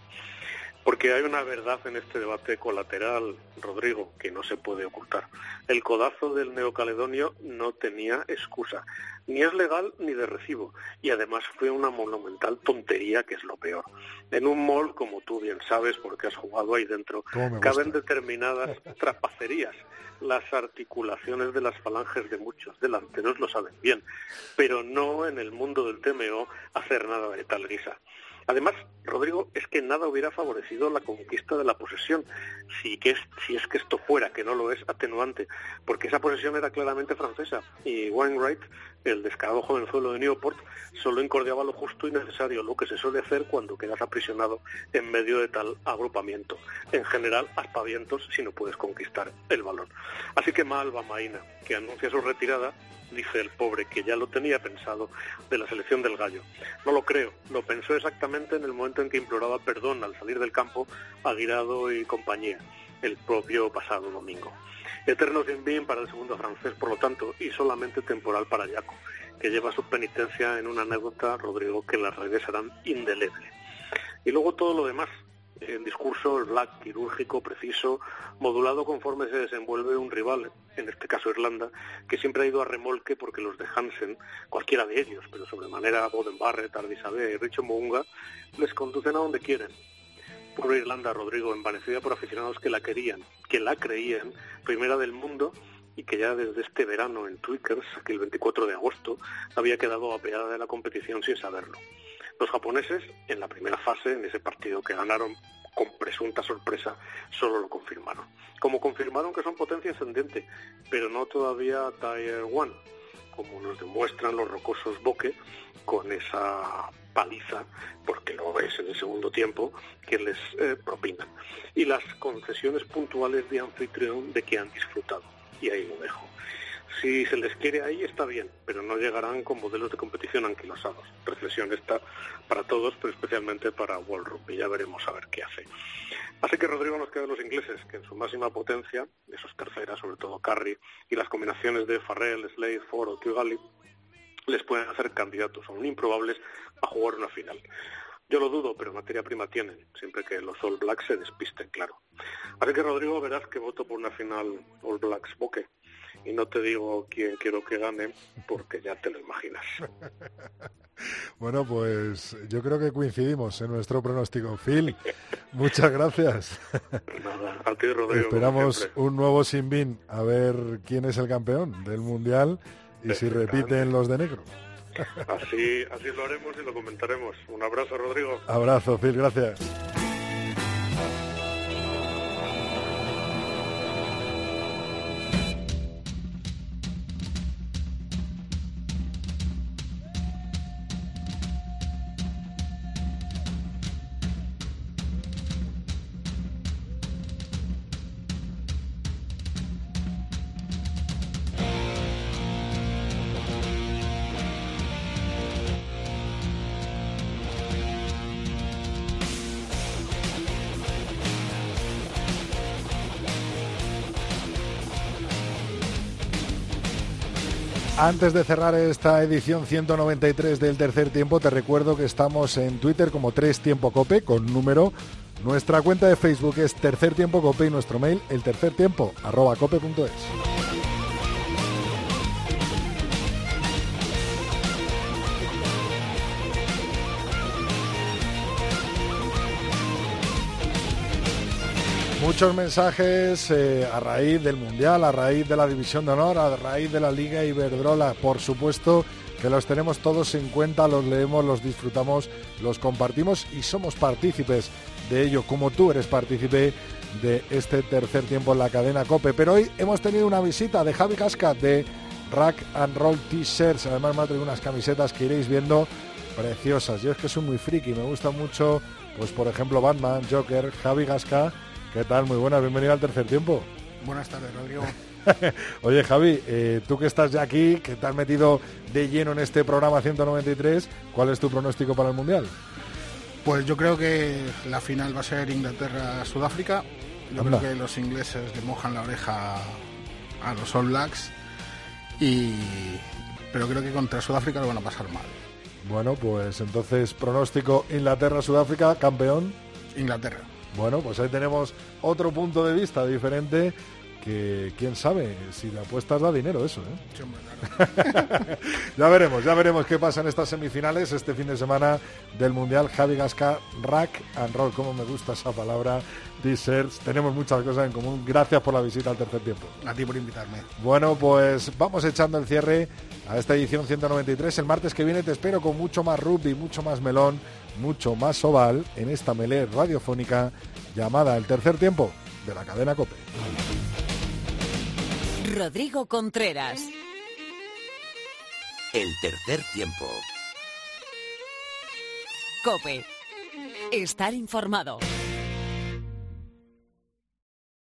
Porque hay una verdad en este debate colateral, Rodrigo, que no se puede ocultar. El codazo del neocaledonio no tenía excusa. Ni es legal ni de recibo. Y además fue una monumental tontería, que es lo peor. En un mall, como tú bien sabes, porque has jugado ahí dentro, caben determinadas trapacerías. Las articulaciones de las falanges de muchos delanteros lo saben bien, pero no en el mundo del TMO hacer nada de tal guisa. Además, Rodrigo, es que nada hubiera favorecido la conquista de la posesión, si, es, que esto fuera, que no lo es, atenuante, porque esa posesión era claramente francesa y Wainwright, el descarado jovenzuelo de Newport, solo incordiaba lo justo y necesario, lo que se suele hacer cuando quedas aprisionado en medio de tal agrupamiento. En general, aspavientos si no puedes conquistar el balón. Así que mal va que anuncia su retirada dice el pobre, que ya lo tenía pensado de la selección del gallo. No lo creo, lo pensó exactamente en el momento en que imploraba perdón al salir del campo a Guirado y compañía, el propio pasado domingo. Eterno sin bien para el segundo francés, por lo tanto, y solamente temporal para Jaco, que lleva su penitencia en una anécdota, Rodrigo, que las redes serán indelebles. Y luego todo lo demás, el discurso, el black quirúrgico, preciso, modulado conforme se desenvuelve un rival, en este caso Irlanda, que siempre ha ido a remolque porque los de Hansen, cualquiera de ellos, pero sobremanera Boden Barrett, Ardisabé y Richo Mounga, les conducen a donde quieren. Pobre Irlanda, Rodrigo, envanecida por aficionados que la querían, que la creían, primera del mundo, y que ya desde este verano en Twickers, el 24 de agosto, había quedado apeada de la competición sin saberlo. Los japoneses, en la primera fase, en ese partido que ganaron con presunta sorpresa, solo lo confirmaron. Como confirmaron que son potencia ascendente, pero no todavía Tier 1, como nos demuestran los rocosos Boque con esa paliza, porque lo ves en el segundo tiempo, que les eh, propinan. Y las concesiones puntuales de anfitrión de que han disfrutado. Y ahí lo dejo. Si se les quiere ahí está bien, pero no llegarán con modelos de competición anquilosados. Reflexión está para todos, pero especialmente para World Rugby. Ya veremos a ver qué hace. Así que Rodrigo nos quedan los ingleses, que en su máxima potencia, esos terceras, sobre todo Carry, y las combinaciones de Farrell, Slade, Ford o Tugali, les pueden hacer candidatos aún improbables a jugar una final. Yo lo dudo, pero materia prima tienen, siempre que los All Blacks se despisten, claro. Así que Rodrigo, verás que voto por una final All Blacks Boque y no te digo quién quiero que gane porque ya te lo imaginas. (laughs) bueno, pues yo creo que coincidimos en nuestro pronóstico. Phil, muchas gracias. Nada, a ti, Rodrigo. Esperamos un nuevo Sinbin a ver quién es el campeón del Mundial y si repiten los de negro. Así, así lo haremos y lo comentaremos. Un abrazo, Rodrigo. Abrazo, Phil, gracias. Antes de cerrar esta edición 193 del tercer tiempo, te recuerdo que estamos en Twitter como Tres Tiempo Cope con número Nuestra cuenta de Facebook es Tercer Tiempo Cope y nuestro mail el tercer tiempo arroba cope.es. Muchos mensajes eh, a raíz del Mundial, a raíz de la División de Honor, a raíz de la Liga Iberdrola. Por supuesto que los tenemos todos en cuenta, los leemos, los disfrutamos, los compartimos y somos partícipes de ello, como tú eres partícipe de este tercer tiempo en la cadena Cope. Pero hoy hemos tenido una visita de Javi Casca de Rack and Roll T-shirts. Además me ha unas camisetas que iréis viendo preciosas. Yo es que soy muy friki, me gusta mucho, pues por ejemplo Batman, Joker, Javi Gasca ¿Qué tal? Muy buena, bienvenido al tercer tiempo. Buenas tardes, Rodrigo. (laughs) Oye, Javi, eh, tú que estás ya aquí, que te has metido de lleno en este programa 193, ¿cuál es tu pronóstico para el Mundial? Pues yo creo que la final va a ser Inglaterra-Sudáfrica. Yo creo que los ingleses le mojan la oreja a los All Blacks. Y... Pero creo que contra Sudáfrica lo van a pasar mal. Bueno, pues entonces pronóstico Inglaterra-Sudáfrica, campeón. Inglaterra. Bueno, pues ahí tenemos otro punto de vista diferente que quién sabe si la apuestas da dinero eso, ¿eh? (laughs) ya veremos, ya veremos qué pasa en estas semifinales este fin de semana del Mundial Javi Gasca Rack and Roll, como me gusta esa palabra, desserts, tenemos muchas cosas en común. Gracias por la visita al tercer tiempo. A ti por invitarme. Bueno, pues vamos echando el cierre a esta edición 193. El martes que viene te espero con mucho más rugby, mucho más melón mucho más oval en esta melé radiofónica llamada El Tercer Tiempo de la cadena Cope. Rodrigo Contreras. El Tercer Tiempo. Cope. Estar informado.